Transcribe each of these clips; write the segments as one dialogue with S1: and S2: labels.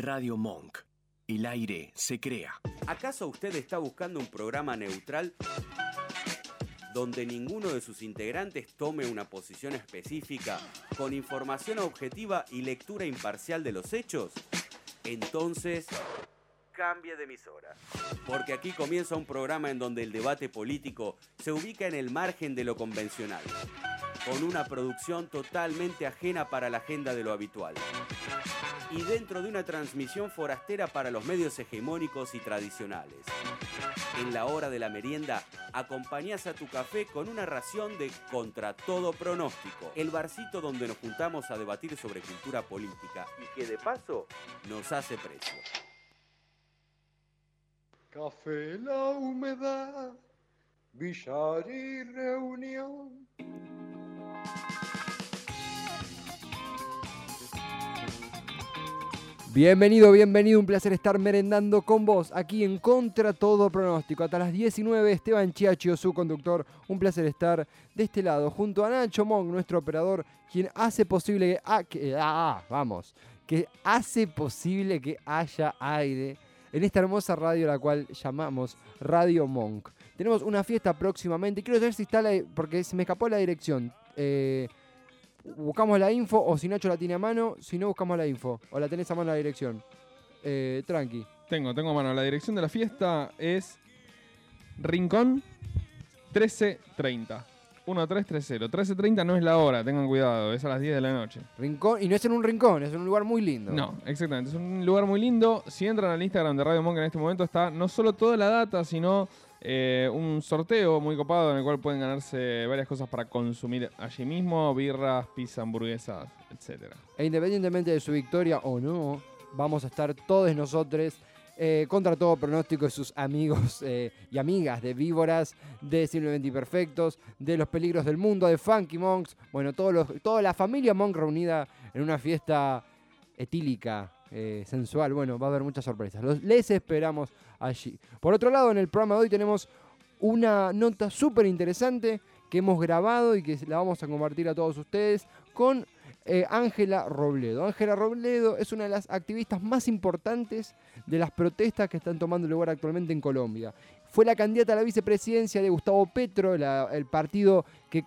S1: Radio Monk. El aire se crea.
S2: ¿Acaso usted está buscando un programa neutral donde ninguno de sus integrantes tome una posición específica con información objetiva y lectura imparcial de los hechos? Entonces, cambie de emisora. Porque aquí comienza un programa en donde el debate político se ubica en el margen de lo convencional, con una producción totalmente ajena para la agenda de lo habitual. Y dentro de una transmisión forastera para los medios hegemónicos y tradicionales. En la hora de la merienda, acompañás a tu café con una ración de Contra todo pronóstico, el barcito donde nos juntamos a debatir sobre cultura política y que de paso nos hace precio.
S3: Café la humedad, billar y reunión.
S4: Bienvenido, bienvenido, un placer estar merendando con vos aquí en Contra Todo Pronóstico. Hasta las 19, Esteban Chiachio, su conductor. Un placer estar de este lado, junto a Nacho Monk, nuestro operador, quien hace posible que, ah, que- vamos, que hace posible que haya aire en esta hermosa radio la cual llamamos Radio Monk. Tenemos una fiesta próximamente. Quiero saber si está la, porque se me escapó la dirección. Eh, buscamos la info o si Nacho la tiene a mano, si no buscamos la info o la tenés a mano la dirección. Eh, tranqui.
S5: Tengo, tengo a mano. La dirección de la fiesta es Rincón 1330. 1330. 1330 no es la hora, tengan cuidado, es a las 10 de la noche.
S4: Rincón, y no es en un rincón, es en un lugar muy lindo.
S5: No, exactamente, es un lugar muy lindo. Si entran al Instagram de Radio Monk en este momento está no solo toda la data, sino eh, un sorteo muy copado en el cual pueden ganarse varias cosas para consumir allí mismo, birras, pizza, hamburguesas, etcétera.
S4: E independientemente de su victoria o no, vamos a estar todos nosotros eh, contra todo pronóstico de sus amigos eh, y amigas de víboras, de Simplemente Imperfectos, de los peligros del mundo, de Funky Monks. Bueno, todos los, toda la familia Monk reunida en una fiesta etílica, sensual. Bueno, va a haber muchas sorpresas. Les esperamos allí. Por otro lado, en el programa de hoy tenemos una nota súper interesante que hemos grabado y que la vamos a compartir a todos ustedes con eh, Ángela Robledo. Ángela Robledo es una de las activistas más importantes de las protestas que están tomando lugar actualmente en Colombia. Fue la candidata a la vicepresidencia de Gustavo Petro, el partido que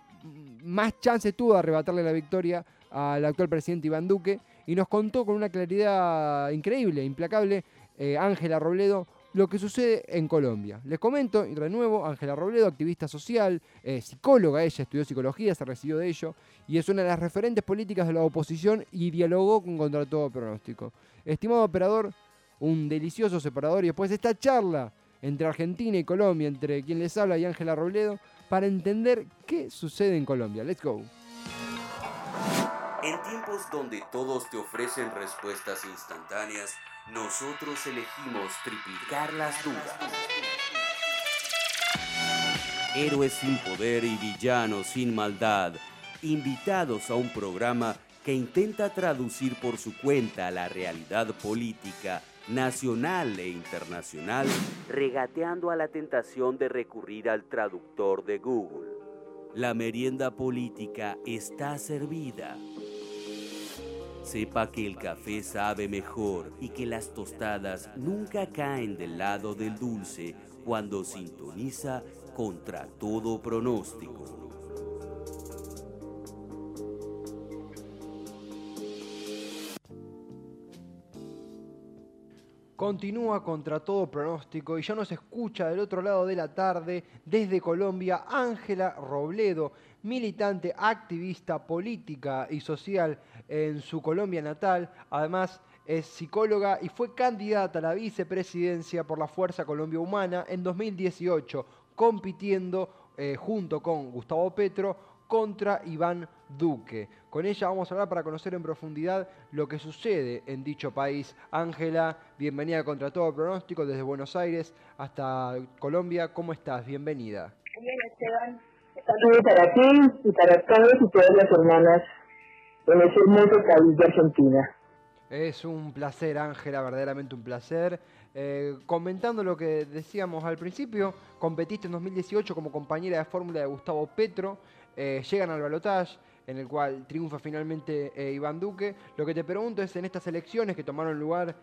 S4: más chances tuvo de arrebatarle la victoria al actual presidente Iván Duque, y nos contó con una claridad increíble, implacable, eh, Ángela Robledo, lo que sucede en Colombia. Les comento y renuevo, Ángela Robledo, activista social, eh, psicóloga, ella estudió psicología, se recibió de ello, y es una de las referentes políticas de la oposición y dialogó con contra todo pronóstico. Estimado operador, un delicioso separador y después esta charla entre Argentina y Colombia, entre quien les habla y Ángela Robledo, para entender qué sucede en Colombia. Let's go.
S2: En tiempos donde todos te ofrecen respuestas instantáneas, nosotros elegimos triplicar las dudas. Héroes sin poder y villanos sin maldad, invitados a un programa que intenta traducir por su cuenta la realidad política nacional e internacional, regateando a la tentación de recurrir al traductor de Google. La merienda política está servida. Sepa que el café sabe mejor y que las tostadas nunca caen del lado del dulce cuando sintoniza contra todo pronóstico.
S4: Continúa contra todo pronóstico y ya nos escucha del otro lado de la tarde, desde Colombia, Ángela Robledo, militante, activista, política y social en su Colombia natal. Además, es psicóloga y fue candidata a la vicepresidencia por la Fuerza Colombia Humana en 2018, compitiendo eh, junto con Gustavo Petro contra Iván Duque. Con ella vamos a hablar para conocer en profundidad lo que sucede en dicho país. Ángela, bienvenida contra todo pronóstico desde Buenos Aires hasta Colombia. ¿Cómo estás? Bienvenida.
S6: Bien, Esteban. Saludos para ti y para todos y todas las hermanas en ese hermoso país de Argentina.
S4: Es un placer, Ángela, verdaderamente un placer. Eh, comentando lo que decíamos al principio, competiste en 2018 como compañera de fórmula de Gustavo Petro, eh, llegan al balotaje, en el cual triunfa finalmente eh, Iván Duque. Lo que te pregunto es, en estas elecciones que tomaron lugar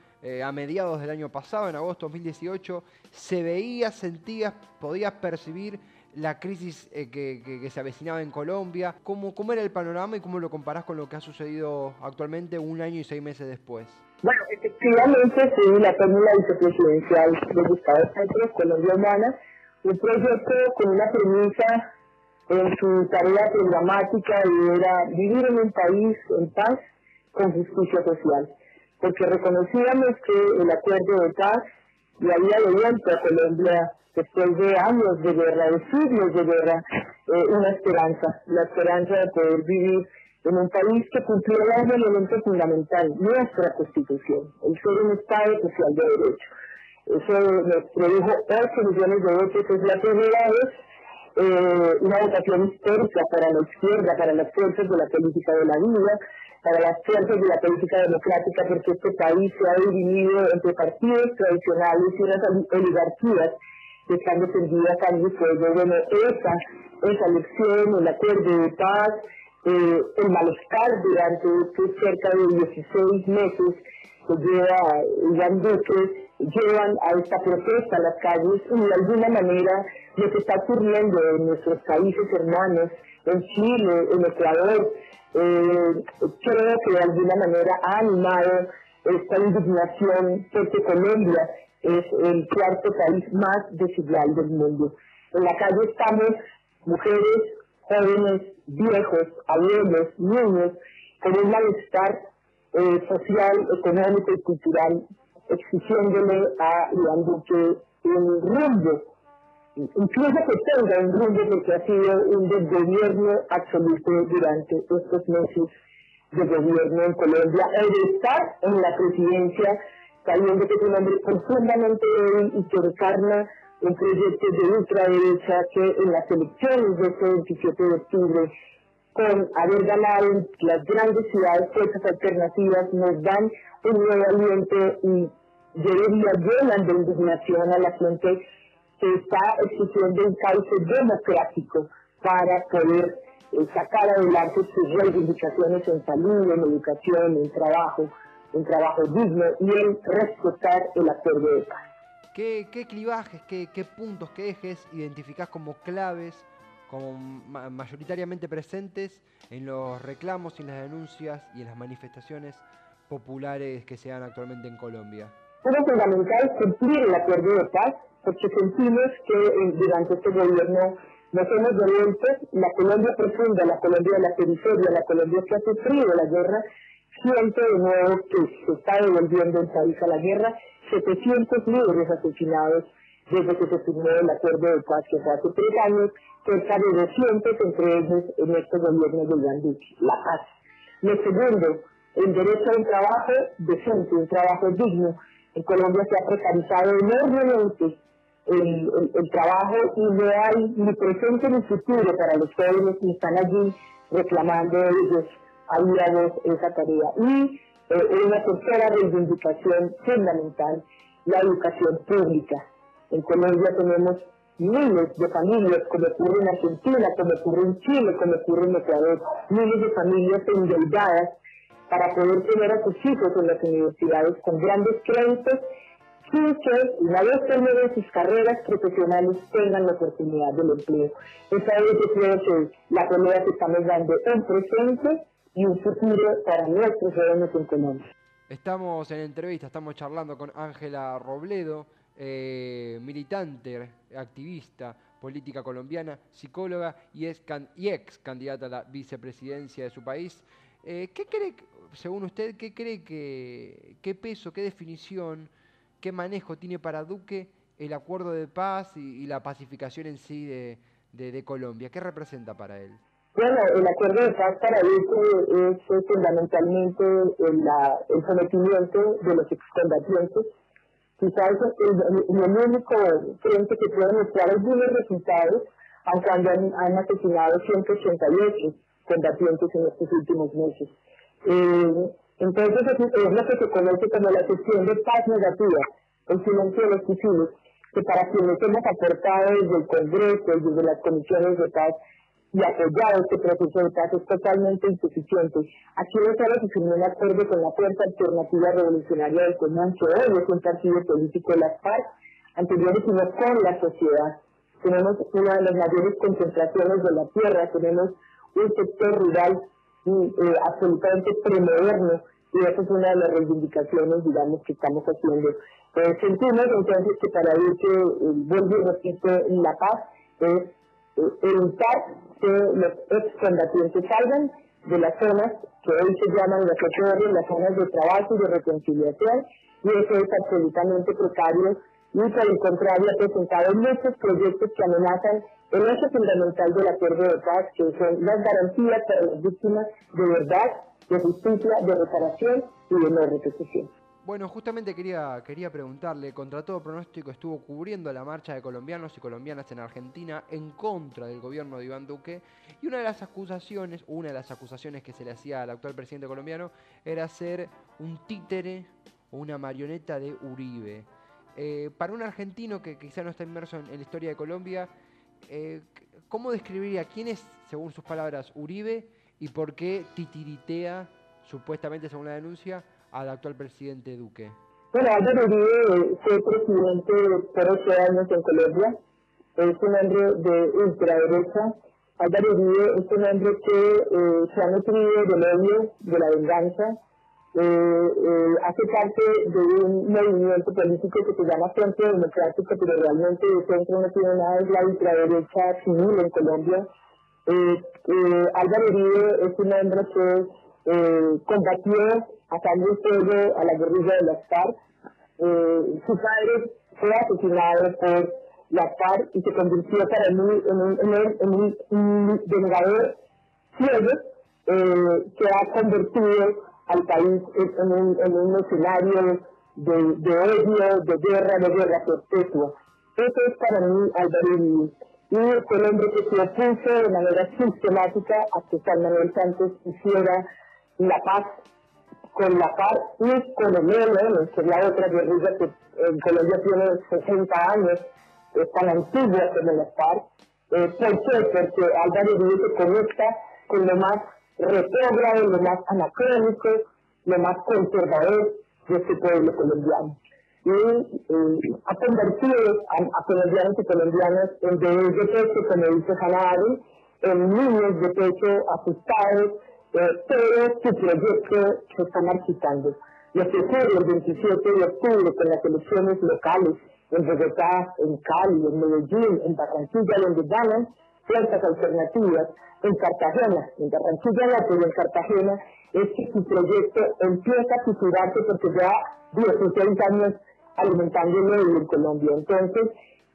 S4: a mediados del año pasado, en agosto de 2018, ¿se veía, sentías, podías percibir la crisis eh, que, que- que se avecinaba en Colombia? ¿Cómo, ¿Cómo era el panorama y cómo lo comparás con lo que ha sucedido actualmente un año y seis meses después?
S6: Bueno, efectivamente, sí, la fórmula vicepresidencial de Gustavo Petro, Colombia Humana, un proyecto con una premisa en su tarea programática y era vivir en un país en paz con justicia social. Porque reconocíamos que el acuerdo de paz le había devuelto a Colombia, después de años de guerra, de siglos de guerra, eh, una esperanza, la esperanza de poder vivir en un país que cumpliera un elemento fundamental, nuestra Constitución, el ser un Estado social de derecho. Eso nos produjo 8 millones de votos, es la primera vez eh, una votación histórica para la izquierda, para las fuerzas de la política de la vida, para las fuerzas de la política democrática, porque este país se ha dividido entre partidos tradicionales y unas oli- oligarquías que están defendidas a mi fuego. Bueno, esa, esa elección, el acuerdo de paz, eh, el malestar durante estos cerca de 16 meses que lleva Iván Duque, llevan a esta protesta a las calles y de alguna manera lo que está ocurriendo en nuestros países hermanos, en Chile, en Ecuador, eh, creo que de alguna manera ha animado esta indignación porque Colombia es el cuarto país más desigual del mundo. En la calle estamos mujeres, jóvenes, viejos, abuelos, niños, con un malestar social, económico y cultural, exigiéndole a Iván Duque un rumbo, incluso que tenga un rumbo porque ha sido un desgobierno absoluto durante estos meses de gobierno en Colombia, el estar en la presidencia, sabiendo que es un hombre profundamente débil y que encarna un proyecto de ultraderecha que en las elecciones de este 27 de octubre con haber ganado las grandes ciudades fuerzas alternativas nos dan un nuevo aliento y diría llenan de indignación a la gente que está exigiendo un cauce democrático para poder eh, sacar adelante sus reivindicaciones en salud, en educación, en trabajo, en trabajo digno y en respetar el acuerdo de paz.
S4: ¿Qué, qué clivajes, qué, qué puntos, qué ejes identificás como claves, como ma- mayoritariamente presentes en los reclamos y en las denuncias y en las manifestaciones populares que se dan actualmente en Colombia?
S6: Uno fundamental cumplir el acuerdo de paz, porque sentimos que eh, durante este gobierno nos hemos devuelto la Colombia profunda, la Colombia de la periferia, la Colombia que ha sufrido la guerra, siente de nuevo que se está devolviendo el país a la guerra, 700 líderes asesinados desde que se firmó el acuerdo de paz que fue hace tres años, cerca de 200 entre ellos en este gobierno de Iván la paz. Lo segundo, el derecho a un trabajo decente, un trabajo digno. En Colombia se ha precarizado enormemente el, el- el trabajo y no hay ni presente ni futuro para los jóvenes que están allí reclamando ellos aliados esa tarea. Y eh, una tercera reivindicación fundamental, la educación pública. En Colombia tenemos miles de familias, como ocurre en Argentina, como ocurre en Chile, como ocurre en Ecuador, miles de familias endeudadas para poder tener a sus hijos en las universidades con grandes créditos sin que una vez terminen sus carreras profesionales tengan la oportunidad del empleo. Esa es la pelea que estamos dando un presente y futuro para nuestros en.
S4: Estamos en entrevista, estamos charlando con Ángela Robledo, eh, militante, activista, política colombiana, psicóloga y, es y ex candidata a la vicepresidencia de su país. Eh, ¿Qué cree, según usted, qué cree que, qué peso, qué definición, qué manejo tiene para Duque el acuerdo de paz y, y la pacificación en sí de, de- de Colombia? ¿Qué representa para él?
S6: Bueno, el acuerdo de paz para Duque es eh, fundamentalmente el, la- el sometimiento de los excombatientes. Quizás el, el- único frente que puede mostrar algunos resultados, aunque han, han asesinado 188 combatientes en estos últimos meses. Eh, entonces es, es lo que se conoce como la gestión de paz negativa, el silencio de los fusiles, que para quienes hemos aportado desde el Congreso desde las comisiones de paz, y apoyado este proceso de paz es totalmente insuficiente. Aquí se firmó un acuerdo con la Fuerza Alternativa Revolucionaria del Común, hoy es un partido político de las FARC, anteriores sino con la sociedad. Tenemos una de las mayores concentraciones de la tierra, tenemos un sector rural eh, absolutamente premoderno y esa es una de las reivindicaciones, digamos, que estamos haciendo. Eh, sentimos entonces que para ir que eh, vuelvo y la paz es evitar que los excombatientes salgan de las zonas que hoy se llaman las OTR, las zonas de trabajo y de reconciliación, y eso es absolutamente precario y por el contrario ha presentado muchos proyectos que amenazan el eje fundamental del acuerdo de paz, que son las garantías para las víctimas de verdad, de justicia, de reparación y de no repetición.
S4: Bueno, justamente quería, quería preguntarle, contra todo pronóstico estuvo cubriendo la marcha de colombianos y colombianas en Argentina en contra del gobierno de Iván Duque y una de las acusaciones, una de las acusaciones que se le hacía al actual presidente colombiano era ser un títere o una marioneta de Uribe. Eh, para un argentino que quizá no está inmerso en, la historia de Colombia, eh, ¿cómo describiría quién es, según sus palabras, Uribe y por qué titiritea, supuestamente según la denuncia, al actual presidente Duque?
S6: Bueno, Álvaro Uribe fue presidente por ocho años en Colombia. Es un hombre de ultraderecha. Álvaro Uribe es un hombre que eh, se ha nutrido del odio, de la venganza. Eh, eh, hace parte de un movimiento político que se llama Centro Democrático, pero realmente el centro no tiene nada, es la ultraderecha civil en Colombia. Álvaro Uribe es un hombre que combatió a sangre fuego a la guerrilla de las FARC. Eh, su padre fue asesinado por las FARC y se convirtió para mí en un, en un, vengador ciego eh, que ha convertido al país en un, en un escenario de, odio, de guerra, de guerra perpetua. Eso es para mí Álvaro Y el hombre que se opuso de manera sistemática a que San Manuel Santos hiciera la paz con la FARC y con el ELN, que es la otra guerrilla que en Colombia tiene 60 años, es tan antigua como la FARC. Eh, ¿Por qué? Porque Álvaro Uribe se conecta con lo más retrógrado, lo más anacrónico, lo más conservador de este pueblo colombiano. Y eh, ha convertido a, colombianos y colombianas en bebés de pecho, como dice en niños de pecho asustados, todo su proyecto se está marchitando. Lo que ocurre el 27 de octubre con las elecciones locales en Bogotá, en Cali, en Medellín, en Barranquilla, donde ganan fuerzas alternativas, en Cartagena, en Barranquilla pero en Cartagena, es que su proyecto empieza a fisurarse porque ya 16 años alimentando el en Colombia. Entonces,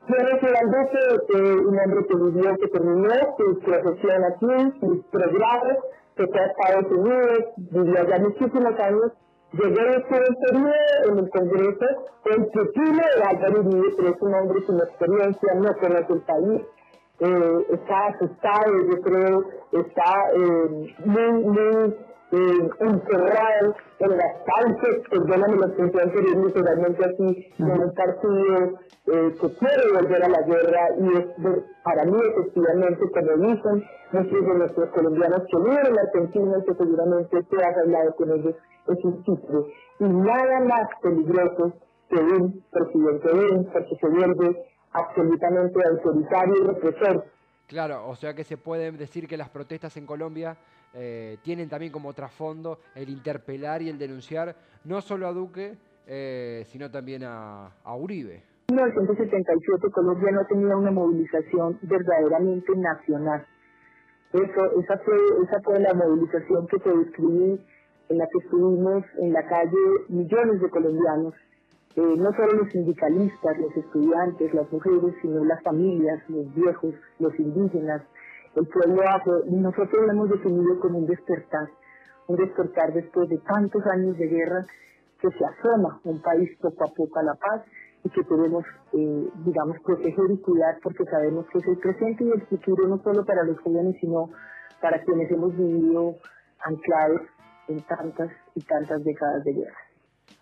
S6: quiero ser al un hombre que vivió, que terminó su profesión aquí, sus pregrados, se fue a Estados Unidos, vivió allá muchísimos años, llegó a un periodo en el Congreso, el pupilo de Álvaro Uribe, pero es un hombre sin experiencia, no conoce el país, eh, está asustado, yo creo, está eh, muy, muy eh, encerrado en las calles, perdóname la expresión que literalmente así, en un partido eh, que quiere volver a la guerra y es para mí efectivamente, como dicen muchos de nuestros colombianos que viven en Argentina, que seguramente te has hablado con ellos, es un título. Y nada más peligroso que un presidente de porque se vuelve absolutamente autoritario y represor.
S4: Claro, o sea que se puede decir que las protestas en Colombia eh, tienen también como trasfondo el interpelar y el denunciar no solo a Duque, eh, sino también a, Uribe.
S6: En 1977 Colombia no tenía una movilización verdaderamente nacional. Eso, esa, fue, esa fue la movilización que te describí, en la que estuvimos en la calle millones de colombianos, eh, no solo los sindicalistas, los estudiantes, las mujeres, sino las familias, los viejos, los indígenas, el pueblo afro, nosotros lo hemos definido como un despertar, un despertar después de tantos años de guerra que se asoma un país poco a poco a la paz y que podemos, eh, digamos, proteger y cuidar porque sabemos que es el presente y el futuro no solo para los jóvenes, sino para quienes hemos vivido anclados en tantas y tantas décadas de guerra.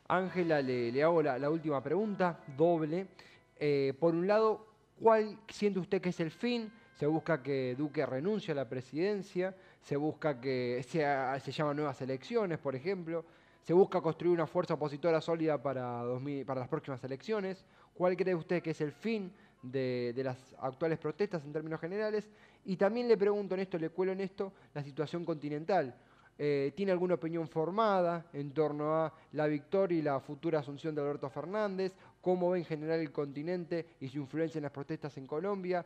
S4: Ángela, le, hago la, última pregunta, doble. Eh, por un lado, ¿cuál siente usted que es el fin se busca que Duque renuncie a la presidencia, se busca que se, llaman nuevas elecciones, por ejemplo, se busca construir una fuerza opositora sólida para, 2000, para las próximas elecciones. ¿Cuál cree usted que es el fin de, de, las actuales protestas en términos generales? Y también le pregunto en esto, le cuelo en esto, la situación continental. Eh, ¿Tiene alguna opinión formada en torno a la victoria y la futura asunción de Alberto Fernández? ¿Cómo ve en general el continente y su influencia en las protestas en Colombia?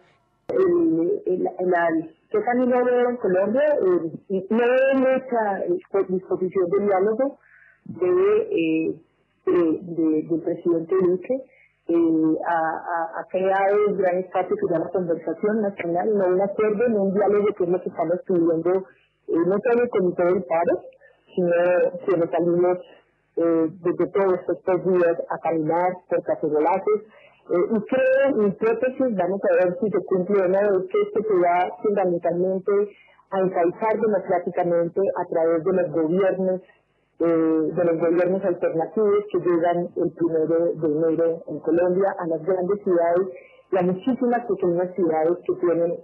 S6: El, el, la, yo también lo veo en Colombia, eh, no veo mucha disposición de diálogo de, eh, de, del presidente Duque. Eh, ha, creado un gran espacio que llama conversación nacional, no un acuerdo, no un diálogo que es lo que estamos pidiendo eh, no solo el comité del paro, sino que salimos eh, desde todos estos días a caminar por cacerolazos. Eh, y creo, mi hipótesis, vamos a ver si se cumple o no, que se va fundamentalmente a encauzar democráticamente a través de los gobiernos eh, de los gobiernos alternativos que llegan el primero de enero en Colombia a las grandes ciudades y a muchísimas pequeñas ciudades que tienen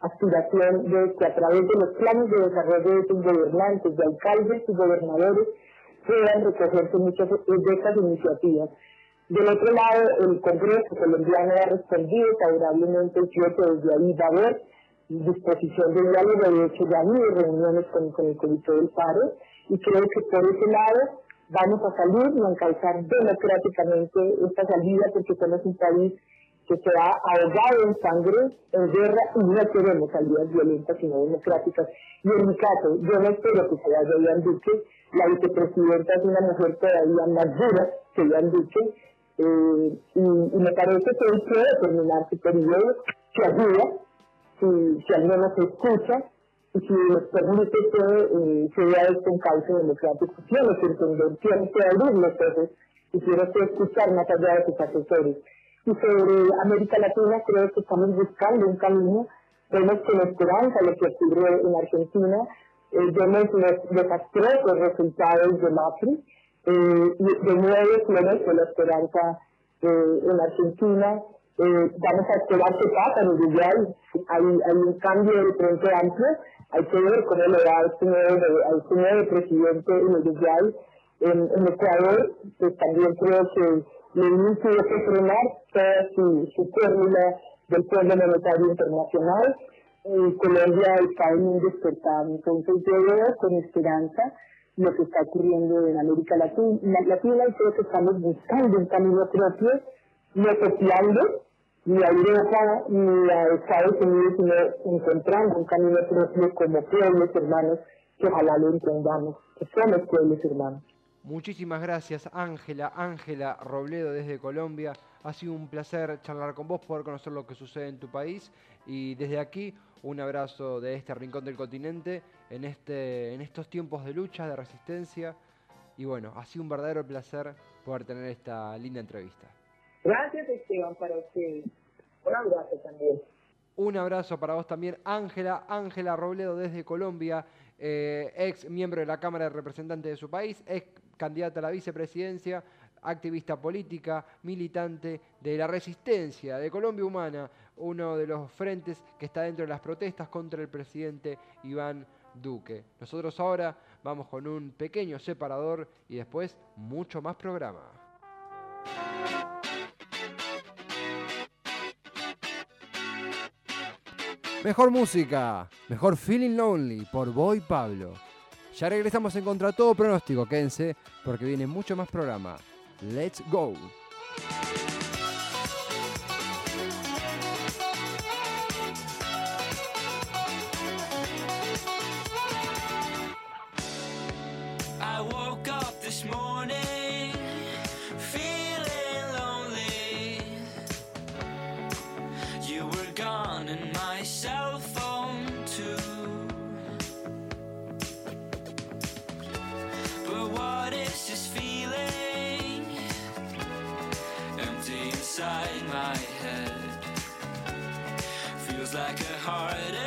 S6: aspiración de que a través de los planes de desarrollo de sus gobernantes, de alcaldes y gobernadores, puedan recogerse muchas de estas iniciativas. Del otro lado, el Congreso colombiano ha respondido favorablemente, creo que desde ahí va a haber disposición de diálogo, de hecho ya habido reuniones con, con el Comité del Paro, y creo que por ese lado vamos a salir y encauzar democráticamente esta salida, porque somos un país que se ha ahogado en sangre, en guerra, y no queremos salidas violentas sino democráticas. Y en mi caso, yo no espero que sea Jan Duque, la vicepresidenta es una mujer todavía más dura que Jan Duque, eh, y, y, me parece que él puede terminar su periodo, que ayuda, si, si al menos se escucha, y si nos permite que eh, se vea este encauce democrático, tiene que entender, tiene que abrir los ojos y tiene que escuchar más allá de sus asesores y sobre América Latina creo que estamos buscando un camino. Vemos con esperanza lo que ocurrió en Argentina, eh, vemos los desastrosos resultados de Macri, eh, y de nuevo florece la esperanza eh, en Argentina. Eh, vamos a esperar qué pasa en Uruguay. Hay, hay un cambio de frente amplio. Hay que ver cómo le este nuevo, este nuevo presidente en Uruguay. En, en Ecuador, pues también creo que Lenin tuvo que frenar toda su, su fórmula del Fondo Monetario Internacional. Eh, Colombia está en un despertar, entonces yo veo con esperanza lo que está ocurriendo en América Latina, Latina y creo que estamos buscando un camino propio, no copiando ni a Europa ni a Estados Unidos, sino encontrando un camino propio como pueblos hermanos que ojalá lo entendamos, que somos pueblos hermanos.
S4: Muchísimas gracias, Ángela, Ángela Robledo desde Colombia. Ha sido un placer charlar con vos, poder conocer lo que sucede en tu país. Y desde aquí, un abrazo de este rincón del continente en, este, en estos tiempos de lucha, de resistencia. Y bueno, ha sido un verdadero placer poder tener esta linda entrevista.
S6: Gracias, Esteban, para usted. Un abrazo también.
S4: Un abrazo para vos también, Ángela, Ángela Robledo desde Colombia, eh, ex miembro de la Cámara de Representantes de su país, ex candidata a la vicepresidencia, activista política, militante de la resistencia de Colombia Humana, uno de los frentes que está dentro de las protestas contra el presidente Iván Duque. Nosotros ahora vamos con un pequeño separador y después mucho más programa. Mejor música, mejor Feeling Lonely por Boy Pablo. Ya regresamos en contra todo pronóstico, quédense, porque viene mucho más programa. Let's go.
S7: Heart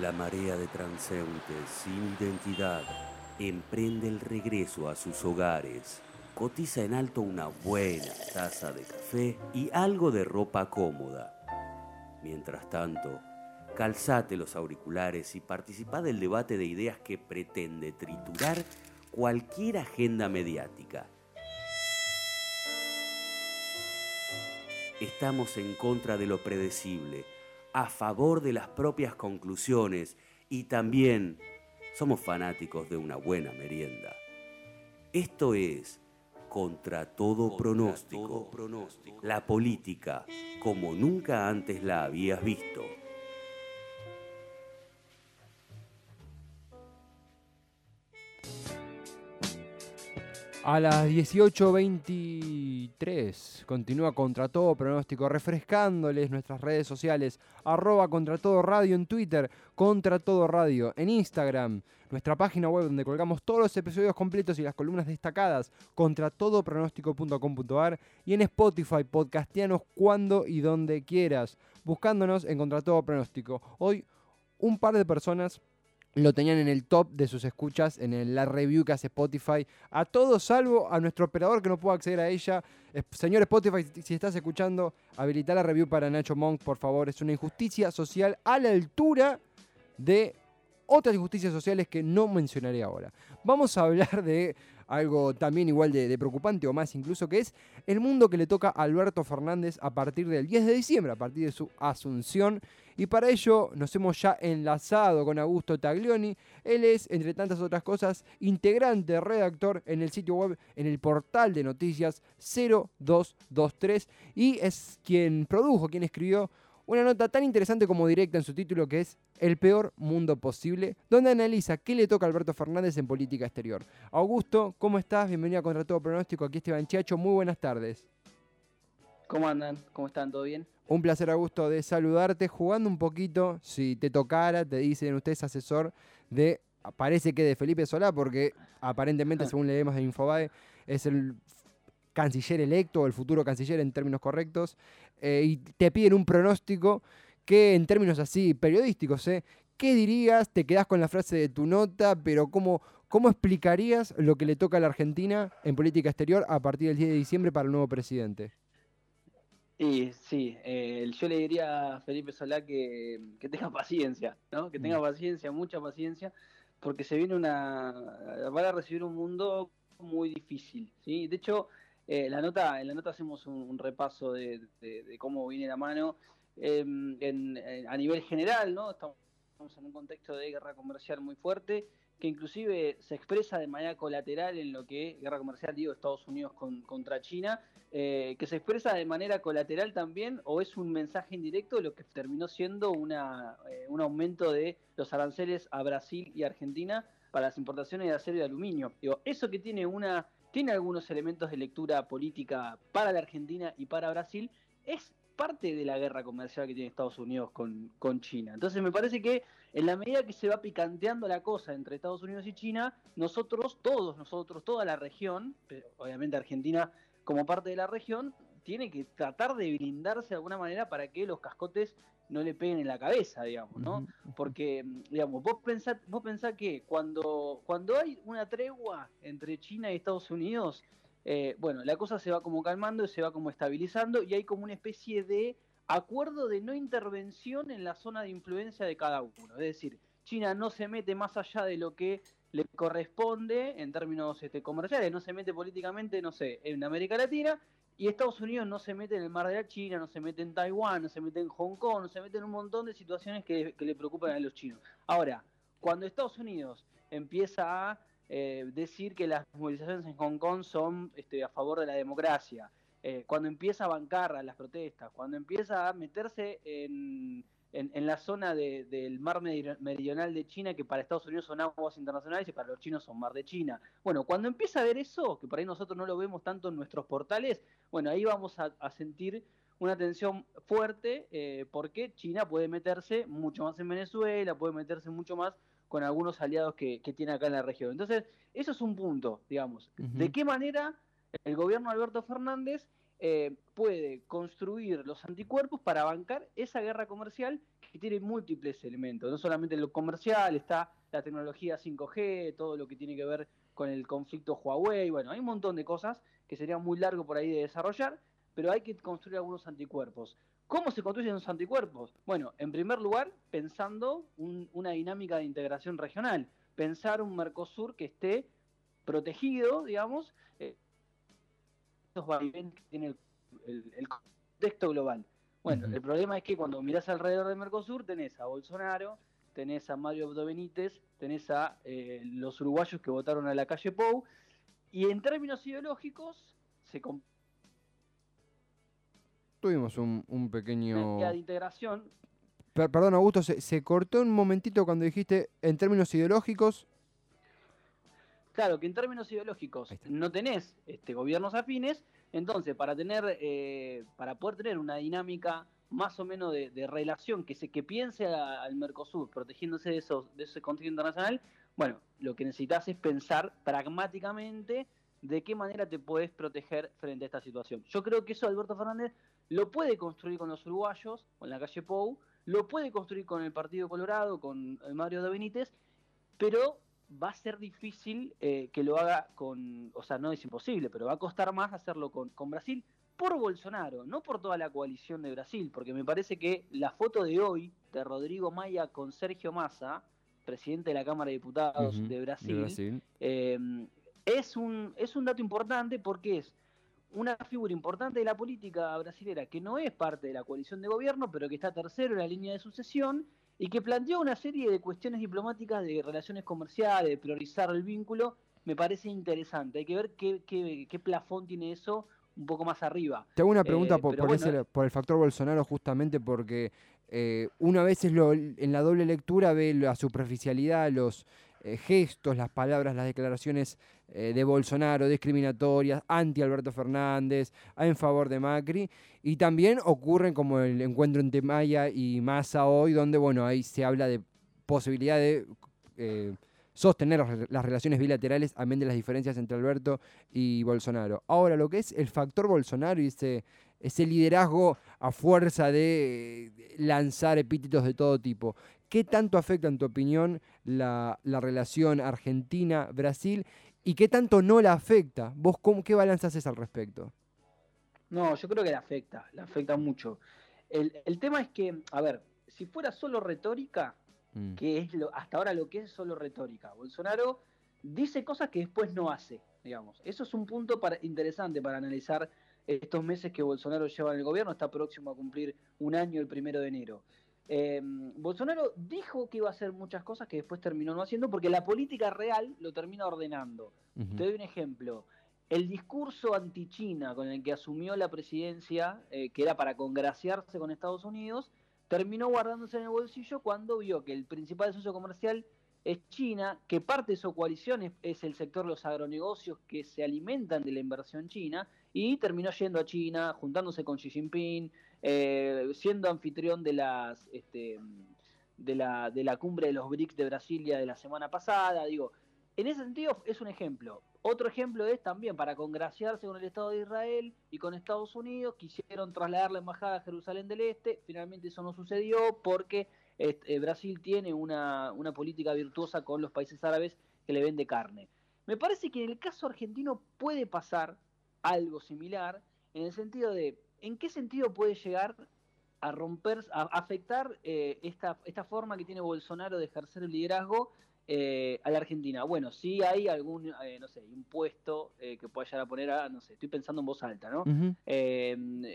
S2: La marea de transeúntes sin identidad emprende el regreso a sus hogares. Cotiza en alto una buena taza de café y algo de ropa cómoda. Mientras tanto, calzate los auriculares y participa del debate de ideas que pretende triturar cualquier agenda mediática. Estamos en contra de lo predecible, a favor de las propias conclusiones y también somos fanáticos de una buena merienda. Esto es contra todo pronóstico, la política como nunca antes la habías visto.
S4: A las 18.23 continúa Contra Todo Pronóstico, refrescándoles nuestras redes sociales, arroba Contra Todo Radio en Twitter, Contra Todo Radio en Instagram, nuestra página web donde colgamos todos los episodios completos y las columnas destacadas, contratodopronóstico.com.ar y en Spotify, podcastianos cuando y donde quieras, buscándonos en Contra Todo Pronóstico. Hoy un par de personas lo tenían en el top de sus escuchas, en la review que hace Spotify. A todos, salvo a nuestro operador que no pudo acceder a ella. Es- Señor Spotify, si estás escuchando, habilita la review para Nacho Monk, por favor. Es una injusticia social a la altura de otras injusticias sociales que no mencionaré ahora. Vamos a hablar de algo también igual de, preocupante o más incluso, que es el mundo que le toca a Alberto Fernández a partir del 10 de diciembre, a partir de su asunción. Y para ello nos hemos ya enlazado con Augusto Taglioni. Él es, entre tantas otras cosas, integrante, redactor en el sitio web, en el portal de noticias 0223 y es quien produjo, quien escribió una nota tan interesante como directa en su título que es El peor mundo posible, donde analiza qué le toca a Alberto Fernández en política exterior. Augusto, ¿cómo estás? Bienvenido a Contra Todo Pronóstico. Aquí Esteban Chiacho. Muy buenas tardes.
S8: ¿Cómo andan? ¿Cómo están? ¿Todo bien?
S4: Un placer, Augusto, de saludarte. Jugando un poquito, si te tocara, te dicen, usted es asesor de, parece que de Felipe Solá, porque aparentemente, según leemos en Infobae, es el canciller electo o el futuro canciller en términos correctos, eh, y te piden un pronóstico que en términos así periodísticos, ¿eh? ¿qué dirías? Te quedás con la frase de tu nota, pero ¿cómo, ¿cómo explicarías lo que le toca a la Argentina en política exterior a partir del 10 de diciembre para el nuevo presidente?
S8: Y sí, eh, yo le diría a Felipe Solá que, que tenga paciencia, ¿no? Que tenga paciencia, mucha paciencia, porque se viene una. van a recibir un mundo muy difícil, ¿sí? De hecho, eh, la nota, en la nota hacemos un, repaso de, cómo viene la mano eh, en- a nivel general, ¿no? Estamos en un contexto de guerra comercial muy fuerte, que inclusive se expresa de manera colateral en lo que guerra comercial, digo, Estados Unidos con- contra China, eh, que se expresa de manera colateral también, o es un mensaje indirecto de lo que terminó siendo una, eh, un aumento de los aranceles a Brasil y Argentina para las importaciones de acero y aluminio. Digo, eso que tiene una tiene algunos elementos de lectura política para la Argentina y para Brasil, es parte de la guerra comercial que tiene Estados Unidos con, con China. Entonces me parece que en la medida que se va picanteando la cosa entre Estados Unidos y China, nosotros, todos nosotros, toda la región, obviamente Argentina como parte de la región, tiene que tratar de blindarse de alguna manera para que los cascotes no le peguen en la cabeza, digamos, ¿no? Porque, mm, digamos, vos pensás, vos pensás que cuando, cuando hay una tregua entre China y Estados Unidos, eh, bueno, la cosa se va como calmando, se va como estabilizando y hay como una especie de acuerdo de no intervención en la zona de influencia de cada uno. Es decir, China no se mete más allá de lo que le corresponde en términos este, comerciales, no se mete políticamente, no sé, en América Latina, y Estados Unidos no se mete en el mar de la China, no se mete en Taiwán, no se mete en Hong Kong, no se mete en un montón de situaciones que, le preocupan a los chinos. Ahora, cuando Estados Unidos empieza a eh, decir que las movilizaciones en Hong Kong son este, a favor de la democracia, eh, cuando empieza a bancar a las protestas, cuando empieza a meterse en, en, en la zona de- del mar meri- meridional de China, que para Estados Unidos son aguas internacionales y para los chinos son mar de China. Bueno, cuando empieza a ver eso, que por ahí nosotros no lo vemos tanto en nuestros portales, bueno, ahí vamos a, a sentir una tensión fuerte eh, porque China puede meterse mucho más en Venezuela, puede meterse mucho más con algunos aliados que, que tiene acá en la región. Entonces, eso es un punto, digamos. ¿De qué manera el gobierno de Alberto Fernández eh, puede construir los anticuerpos para bancar esa guerra comercial que tiene múltiples elementos. No solamente lo comercial, está la tecnología 5G, todo lo que tiene que ver con el conflicto Huawei, bueno, hay un montón de cosas que sería muy largo por ahí de desarrollar, pero hay que construir algunos anticuerpos. ¿Cómo se construyen los anticuerpos? Bueno, en primer lugar, pensando un- una dinámica de integración regional, pensar un Mercosur que esté protegido, digamos, eh, vaivenes que tiene el, el- el contexto global. Bueno, el problema es que cuando mirás alrededor de Mercosur tenés a Bolsonaro, tenés a Mario Abdo Benítez, tenés a eh, los uruguayos que votaron a la calle Pou, y en términos ideológicos se
S4: Tuvimos un, un pequeño...
S8: de integración
S4: Per- perdón, Augusto, se, se cortó un momentito cuando dijiste en términos ideológicos.
S8: Claro, que en términos ideológicos no tenés este, gobiernos afines, entonces para tener, eh, para poder tener una dinámica más o menos de, de relación que se que piense a- al Mercosur protegiéndose de esos de ese contexto internacional, bueno, lo que necesitas es pensar pragmáticamente de qué manera te puedes proteger frente a esta situación. Yo creo que eso Alberto Fernández lo puede construir con los uruguayos, con la calle Pou, lo puede construir con el Partido Colorado, con Mario de Benítez, pero va a ser difícil eh, que lo haga con, o sea, no es imposible, pero va a costar más hacerlo con, con Brasil por Bolsonaro, no por toda la coalición de Brasil, porque me parece que la foto de hoy de Rodrigo Maya con Sergio Massa, presidente de la Cámara de Diputados de Brasil,
S4: de Brasil.
S8: eh, es, un, es un dato importante porque es una figura importante de la política brasilera que no es parte de la coalición de gobierno, pero que está tercero en la línea de sucesión y que planteó una serie de cuestiones diplomáticas de relaciones comerciales, de priorizar el vínculo, me parece interesante. Hay que ver qué, qué, qué plafón tiene eso un poco más arriba.
S4: Te hago una pregunta
S8: Eh,
S4: por,
S8: pero
S4: por
S8: bueno,
S4: ese- por el factor Bolsonaro, justamente porque eh, una vez es lo- en la doble lectura ve la superficialidad, los eh, gestos, las palabras, las declaraciones eh, de Bolsonaro discriminatorias, anti Alberto Fernández, en favor de Macri, y también ocurren como el encuentro entre Maya y Massa hoy, donde bueno, ahí se habla de posibilidad de eh, sostener las re- las relaciones bilaterales, amén de las diferencias entre Alberto y Bolsonaro. Ahora, lo que es el factor Bolsonaro y ese, ese liderazgo a fuerza de eh, lanzar epítetos de todo tipo, ¿qué tanto afecta, en tu opinión, la, la relación Argentina-Brasil y qué tanto no la afecta? ¿Vos cómo, qué balance haces al respecto?
S8: No, yo creo que le afecta, le afecta mucho. El, el tema es que, a ver, si fuera solo retórica,
S4: Mm.
S8: que es lo, hasta ahora lo que es solo retórica. Bolsonaro dice cosas que después no hace, digamos. Eso es un punto para, interesante para analizar estos meses que Bolsonaro lleva en el gobierno. Está próximo a cumplir un año el primero de enero. Eh, Bolsonaro dijo que iba a hacer muchas cosas que después terminó no haciendo porque la política real lo termina ordenando. Te doy un ejemplo. El discurso anti-China con el que asumió la presidencia, eh, que era para congraciarse con Estados Unidos, terminó guardándose en el bolsillo cuando vio que el principal socio comercial es China, que parte de su coalición es, es el sector de los agronegocios que se alimentan de la inversión china, y terminó yendo a China, juntándose con Xi Jinping, eh, siendo anfitrión de las este, de la, de la cumbre de los BRICS de Brasilia de la semana pasada. Digo, en ese sentido es un ejemplo. Otro ejemplo es también para congraciarse con el Estado de Israel y con Estados Unidos, quisieron trasladar la embajada a Jerusalén del Este, finalmente eso no sucedió porque este, Brasil tiene una, una política virtuosa con los países árabes que le vende carne. Me parece que en el caso argentino puede pasar algo similar, en el sentido de, ¿en qué sentido puede llegar a romper, a afectar eh, esta, esta forma que tiene Bolsonaro de ejercer el liderazgo eh, a la Argentina. Bueno, sí hay algún, eh, no sé, impuesto eh, que pueda llegar a poner a, no sé, estoy pensando en voz alta, ¿no? Eh,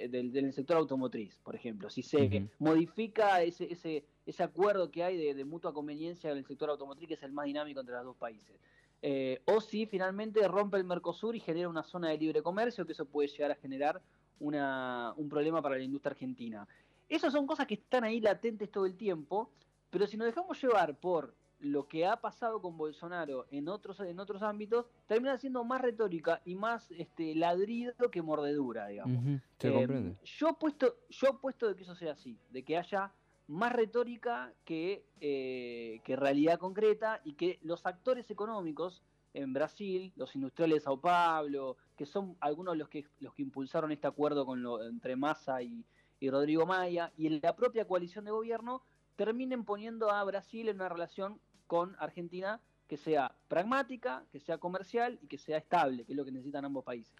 S8: del, del sector automotriz, por ejemplo. Si se
S4: Ujú.
S8: modifica ese, ese, ese acuerdo que hay de, de mutua conveniencia en el sector automotriz, que es el más dinámico entre los dos países. Eh, o si finalmente rompe el Mercosur y genera una zona de libre comercio, que eso puede llegar a generar una, un problema para la industria argentina. Esas son cosas que están ahí latentes todo el tiempo, pero si nos dejamos llevar por lo que ha pasado con Bolsonaro en otros, en otros ámbitos, termina siendo más retórica y más este, ladrido que mordedura, digamos.
S4: Ujú, Se
S8: Eh,
S4: comprende.
S8: Yo apuesto, yo apuesto de que eso sea así, de que haya más retórica que, eh, que realidad concreta y que los actores económicos en Brasil, los industriales de Sao Paulo, que son algunos los que, los que impulsaron este acuerdo entre Massa y, y Rodrigo Maya, y en la propia coalición de gobierno terminen poniendo a Brasil en una relación con Argentina que sea pragmática, que sea comercial y que sea estable, que es lo que necesitan ambos países.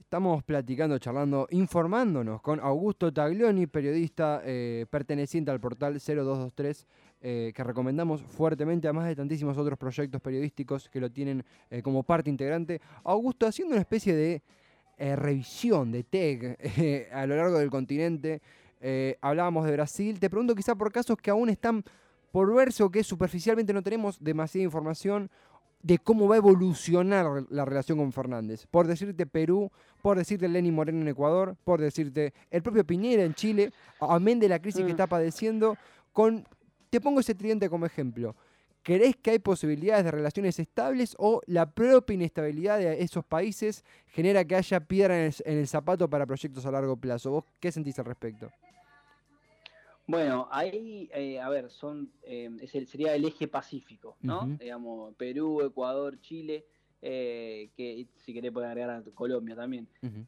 S4: Estamos platicando, charlando, informándonos con Augusto Taglioni, periodista eh, perteneciente al portal 0223, eh, que recomendamos fuertemente, además de tantísimos otros proyectos periodísticos que lo tienen eh, como parte integrante. Augusto, haciendo una especie de eh, revisión de TEG a lo largo del continente, hablábamos de Brasil. Te pregunto quizá por casos que aún están por verse o que superficialmente no tenemos demasiada información de cómo va a evolucionar la relación con Fernández. Por decirte Perú, por decirte Lenín Moreno en Ecuador, por decirte el propio Piñera en Chile, amén de la crisis que
S8: Mm.
S4: está padeciendo, con, te pongo ese tridente como ejemplo. ¿Crees que hay posibilidades de relaciones estables o la propia inestabilidad de esos países genera que haya piedra en el, en el zapato para proyectos a largo plazo? ¿Vos qué sentís al respecto?
S8: Bueno, ahí, eh, a ver, son eh, es el- sería el eje pacífico, ¿no? Digamos, Perú, Ecuador, Chile, eh, que si querés puede agregar a Colombia también.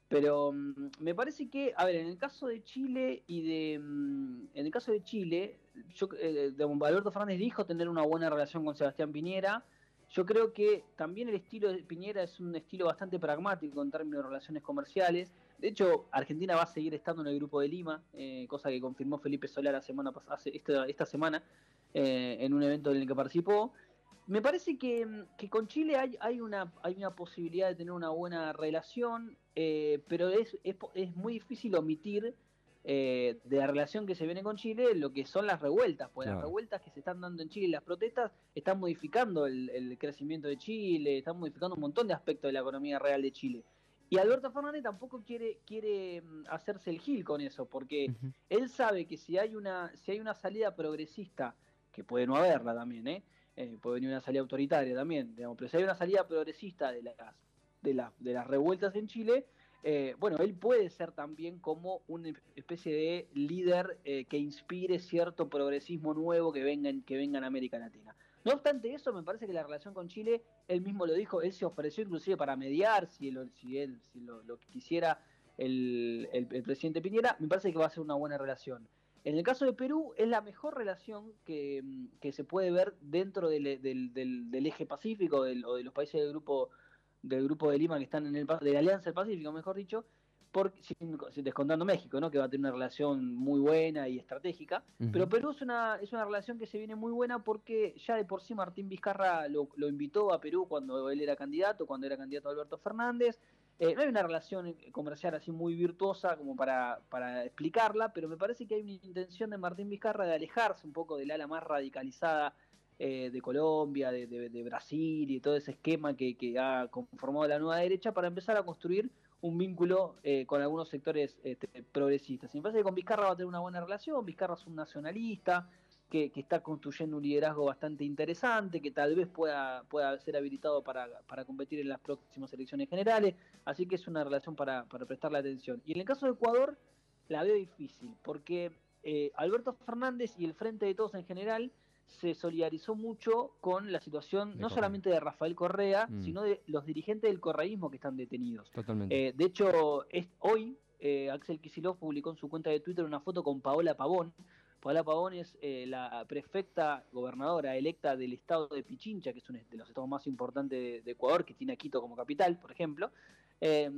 S8: Pero mm, me parece que, a ver, en el caso de Chile y de. mm, En el caso de Chile, yo, eh, digamos, Alberto Fernández dijo tener una buena relación con Sebastián Piñera. Yo creo que también el estilo de Piñera es un estilo bastante pragmático en términos de relaciones comerciales. De hecho, Argentina va a seguir estando en el grupo de Lima, eh, cosa que confirmó Felipe Solar la semana esta, esta semana eh, en un evento en el que participó. Me parece que, que con Chile hay, hay, una, hay una posibilidad de tener una buena relación, eh, pero es, es, es muy difícil omitir eh, de la relación que se viene con Chile lo que son las revueltas, pues las revueltas que se están dando en Chile y las protestas están modificando el, el crecimiento de Chile, están modificando un montón de aspectos de la economía real de Chile. Y Alberto Fernández tampoco quiere, quiere mm, hacerse el gil con eso, porque él sabe que si hay una, si hay una salida progresista, que puede no haberla también, ¿eh? Eh, puede venir una salida autoritaria también, digamos, pero si hay una salida progresista de las, de las, de las revueltas en Chile, eh, bueno, él puede ser también como una especie de líder eh, que inspire cierto progresismo nuevo que venga, en, que venga en América Latina. No obstante eso, me parece que la relación con Chile, él mismo lo dijo, él se ofreció inclusive para mediar, si, él, si él si lo, lo quisiera el, el- el presidente Piñera, me parece que va a ser una buena relación. En el caso de Perú, es la mejor relación que, mm, que se puede ver dentro del, del- del- del eje pacífico del- o de los países del grupo del grupo de Lima que están en el de la Alianza del Pacífico, mejor dicho, porque, sin, descontando México, ¿no? que va a tener una relación muy buena y estratégica. Pero Perú es una, es una relación que se viene muy buena porque ya de por sí Martín Vizcarra lo, lo invitó a Perú cuando él era candidato, cuando era candidato Alberto Fernández. Eh, no hay una relación comercial así muy virtuosa como para, para explicarla, pero me parece que hay una intención de Martín Vizcarra de alejarse un poco del ala más radicalizada eh, de Colombia, de, de- de Brasil y todo ese esquema que, que ha conformado la nueva derecha para empezar a construir un vínculo eh, con algunos sectores este, progresistas. Y me parece que con Vizcarra va a tener una buena relación, Vizcarra es un nacionalista, que, que está construyendo un liderazgo bastante interesante, que tal vez pueda, pueda ser habilitado para, para competir en las próximas elecciones generales, así que es una relación para, para prestarle atención. Y en el caso de Ecuador, la veo difícil, porque eh, Alberto Fernández y el Frente de Todos en general se solidarizó mucho con la situación
S4: De
S8: no
S4: Correa.
S8: solamente de Rafael Correa,
S4: Mm.
S8: sino de los dirigentes del correísmo que están detenidos.
S4: Totalmente.
S8: Eh, de hecho, es, hoy eh, Axel Kicillof publicó en su cuenta de Twitter una foto con Paola Pavón. Paola Pavón es eh, la prefecta gobernadora electa del estado de Pichincha, que es uno de los estados más importantes de, Ecuador, que tiene a Quito como capital, por ejemplo, eh,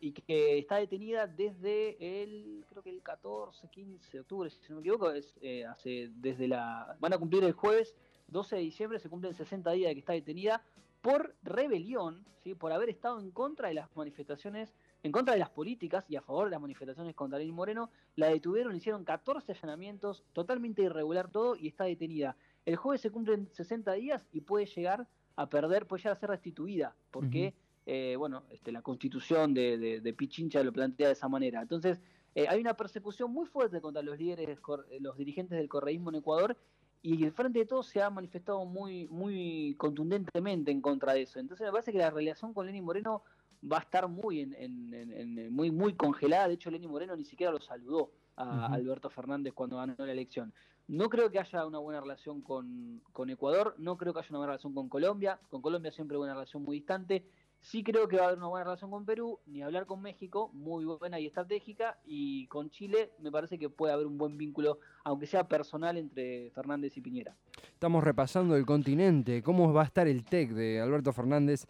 S8: y que está detenida desde el, creo que el 14, 15 de octubre, si no me equivoco, es, eh, hace, desde la, van a cumplir el jueves 12 de diciembre, se cumplen 60 días de que está detenida por rebelión, ¿sí? por haber estado en contra de las manifestaciones, en contra de las políticas y a favor de las manifestaciones contra Lenín Moreno, la detuvieron, hicieron 14 allanamientos, totalmente irregular todo y está detenida. El jueves se cumplen 60 días y puede llegar a perder, puede llegar a ser restituida, porque, eh, bueno, este, la constitución de, de- de Pichincha lo plantea de esa manera. Entonces, eh, hay una persecución muy fuerte contra los líderes, cor- los dirigentes del correísmo en Ecuador y el Frente de Todos se ha manifestado muy, muy contundentemente en contra de eso. Entonces me parece que la relación con Lenín Moreno va a estar muy, en, en- en- en- muy, muy congelada. De hecho, Lenín Moreno ni siquiera lo saludó a. Alberto Fernández cuando ganó la elección. No creo que haya una buena relación con, con Ecuador, no creo que haya una buena relación con Colombia. Con Colombia siempre una relación muy distante. Sí creo que va a haber una buena relación con Perú, ni hablar con México, muy buena y estratégica, y con Chile me parece que puede haber un buen vínculo, aunque sea personal, entre Fernández y Piñera.
S4: Estamos repasando el continente, cómo va a estar el TEC de Alberto Fernández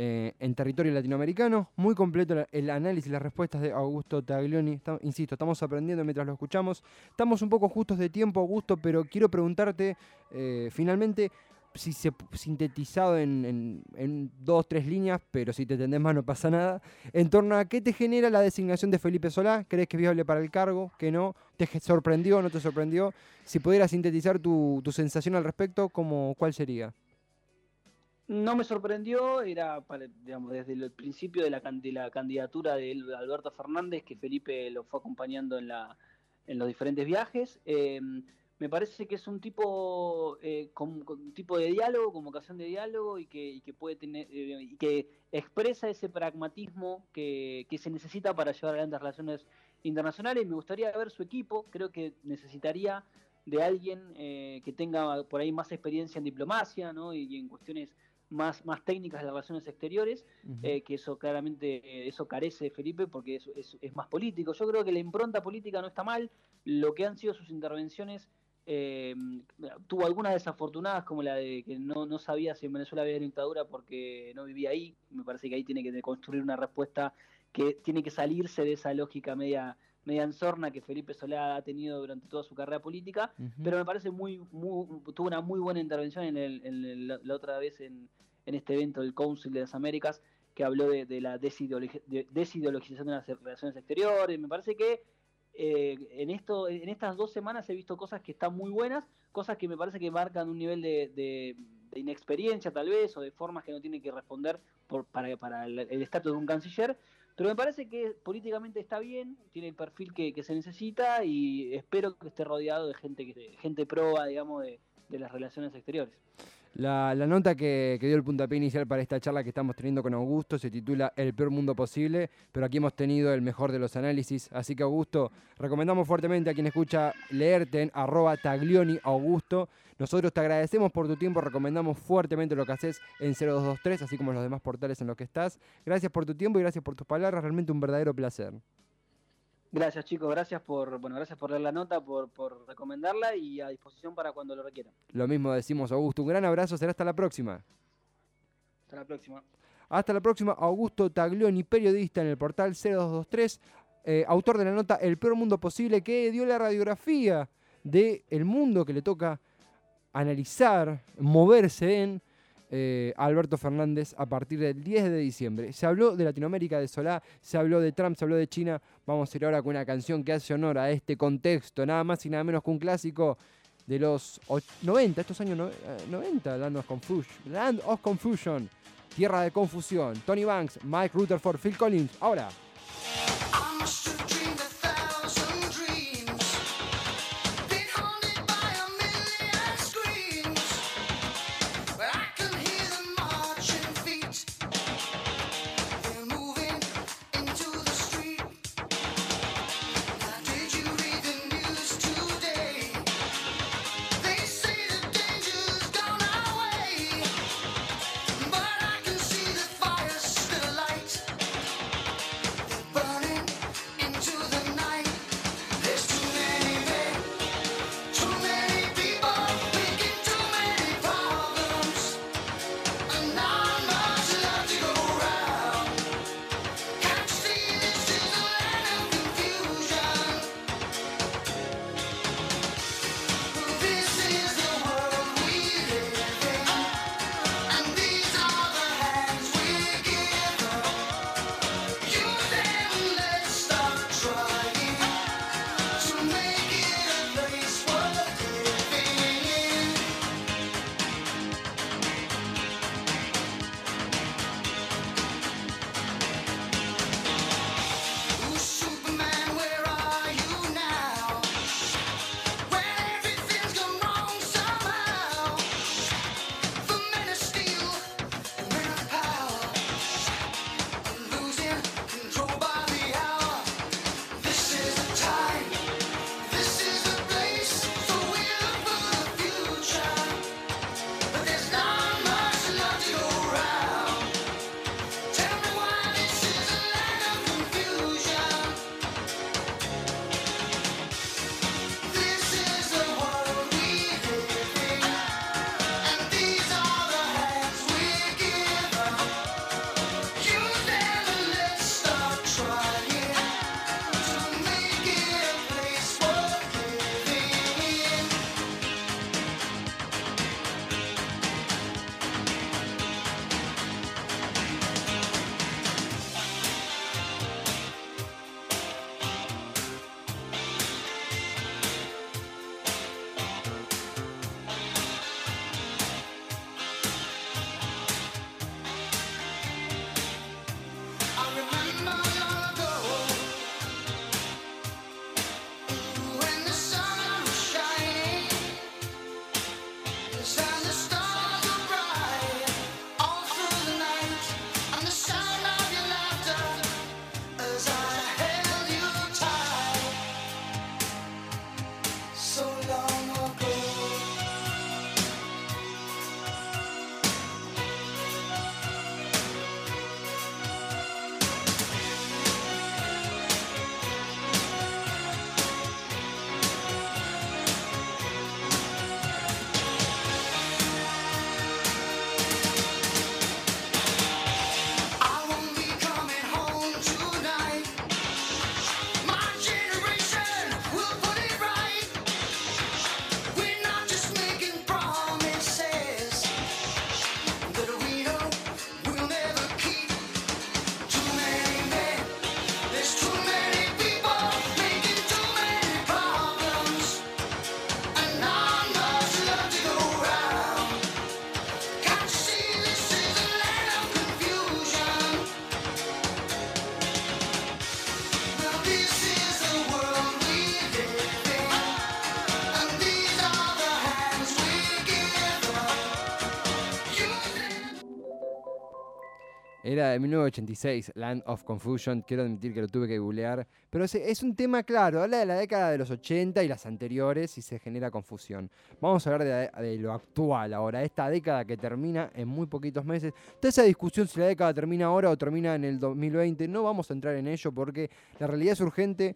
S4: eh, en territorio latinoamericano. Muy completo el análisis y las respuestas de Augusto Taglioni. Insisto, estamos aprendiendo mientras lo escuchamos. Estamos un poco justos de tiempo, Augusto, pero quiero preguntarte eh, finalmente si se sintetizado en, en- en dos, tres líneas, pero si te entendés más no pasa nada, en torno a qué te genera la designación de Felipe Solá, ¿crees que es viable para el cargo? ¿Que no? ¿Te sorprendió no te sorprendió? Si pudieras sintetizar tu, tu sensación al respecto, ¿cómo, ¿cuál sería?
S8: No me sorprendió, era para- digamos, desde el principio de la, de la candidatura de Alberto Fernández, que Felipe lo fue acompañando en, la, en los diferentes viajes. Eh, me parece que es un tipo, eh, con, con tipo de diálogo, con vocación de diálogo y que, que puede tener eh, y que expresa ese pragmatismo que, que se necesita para llevar adelante relaciones internacionales. Me gustaría ver su equipo, creo que necesitaría de alguien eh, que tenga por ahí más experiencia en diplomacia ¿no? y en cuestiones más, más técnicas de las relaciones exteriores, eh, que eso claramente eh, eso carece Felipe porque es, es- es más político. Yo creo que la impronta política no está mal, lo que han sido sus intervenciones eh, tuvo algunas desafortunadas como la de que no, no sabía si en Venezuela había dictadura porque no vivía ahí, me parece que ahí tiene que construir una respuesta que tiene que salirse de esa lógica media media ensorna que Felipe Solá ha tenido durante toda su carrera política, pero me parece muy, muy tuvo una muy buena intervención en, el, en el- la, la otra vez en, en este evento del Council de las Américas que habló de, de la desideologi- de- desideologización de las relaciones exteriores. Me parece que eh, en esto en estas dos semanas he visto cosas que están muy buenas, cosas que me parece que marcan un nivel de, de- de inexperiencia tal vez o de formas que no tiene que responder por, para, el estatus de un canciller. Pero me parece que políticamente está bien, tiene el perfil que, se necesita y espero que esté rodeado de gente que gente proba, digamos, de las relaciones exteriores.
S4: La, nota que, que dio el puntapié inicial para esta charla que estamos teniendo con Augusto se titula El peor mundo posible, pero aquí hemos tenido el mejor de los análisis. Así que Augusto, recomendamos fuertemente a quien escucha leerte en arroba taglioni Augusto. Nosotros te agradecemos por tu tiempo, recomendamos fuertemente lo que haces en 0223, así como en los demás portales en los que estás. Gracias por tu tiempo y gracias por tus palabras, realmente un verdadero placer.
S8: Gracias chicos, gracias por, bueno, gracias por leer la nota, por, por recomendarla y a disposición para cuando lo requieran.
S4: Lo mismo decimos Augusto, un gran abrazo, será hasta la próxima.
S8: Hasta la próxima.
S4: Hasta la próxima, Augusto Taglioni, periodista en el portal 0223, eh, autor de la nota El peor mundo posible, que dio la radiografía del mundo que le toca analizar, moverse en eh, Alberto Fernández a partir del 10 de diciembre. Se habló de Latinoamérica, de Solá, se habló de Trump, se habló de China. Vamos a ir ahora con una canción que hace honor a este contexto, nada más y nada menos que un clásico de los och- 90, estos años no- eh, 90, Land of Confusion, Land of Confusion, Tierra de Confusión, Tony Banks, Mike Rutherford, Phil Collins, ahora. De 1986, Land of Confusion. Quiero admitir que lo tuve que googlear. Pero es, un tema claro, habla de la década de los 80 y las anteriores y se genera confusión. Vamos a hablar de, lo actual ahora, esta década que termina en muy poquitos meses. Toda esa discusión si la década termina ahora o termina en el 2020, no vamos a entrar en ello porque la realidad es urgente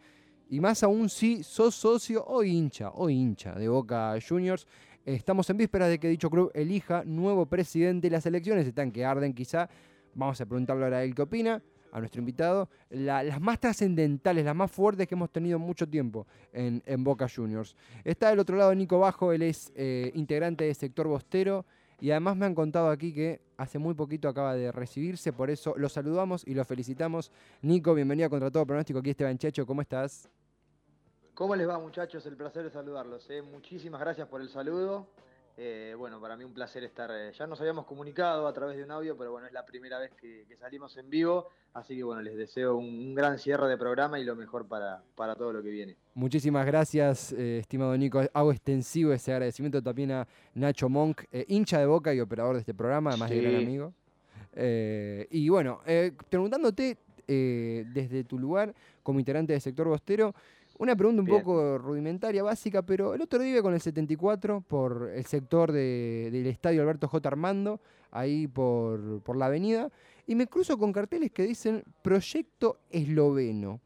S4: y más aún si sos socio o hincha, o hincha de Boca Juniors. Estamos en vísperas de que dicho club elija nuevo presidente. Las elecciones están que arden quizá. Vamos a preguntarle ahora a él qué opina, a nuestro invitado. La- las más trascendentales, las más fuertes que hemos tenido mucho tiempo en, Boca Juniors. Está del otro lado Nico Bajo, él es eh, integrante de Sector Bostero. Y además me han contado aquí que hace muy poquito acaba de recibirse, por eso lo saludamos y lo felicitamos. Nico, bienvenido a Contra Todo Pronóstico. Aquí Esteban Checho, ¿cómo estás?
S9: ¿Cómo les va muchachos? El placer de saludarlos. ¿eh? Muchísimas gracias por el saludo. Eh, bueno, para mí un placer estar. eh, ya nos habíamos comunicado a través de un audio, pero bueno, es la primera vez que, que salimos en vivo. Así que bueno, les deseo un, un gran cierre de programa y lo mejor para, para todo lo que viene.
S4: Muchísimas gracias, eh, estimado Nico. Hago extensivo ese agradecimiento también a Nacho Monk, hincha de Boca y operador de este programa, además de gran amigo. Y bueno, preguntándote desde tu lugar como integrante del sector bostero, una pregunta un
S9: Bien.
S4: poco rudimentaria, básica, pero el otro día iba con el 74 por el sector de- del estadio Alberto J. Armando, ahí por, por la avenida, y me cruzo con carteles que dicen Proyecto Esloveno.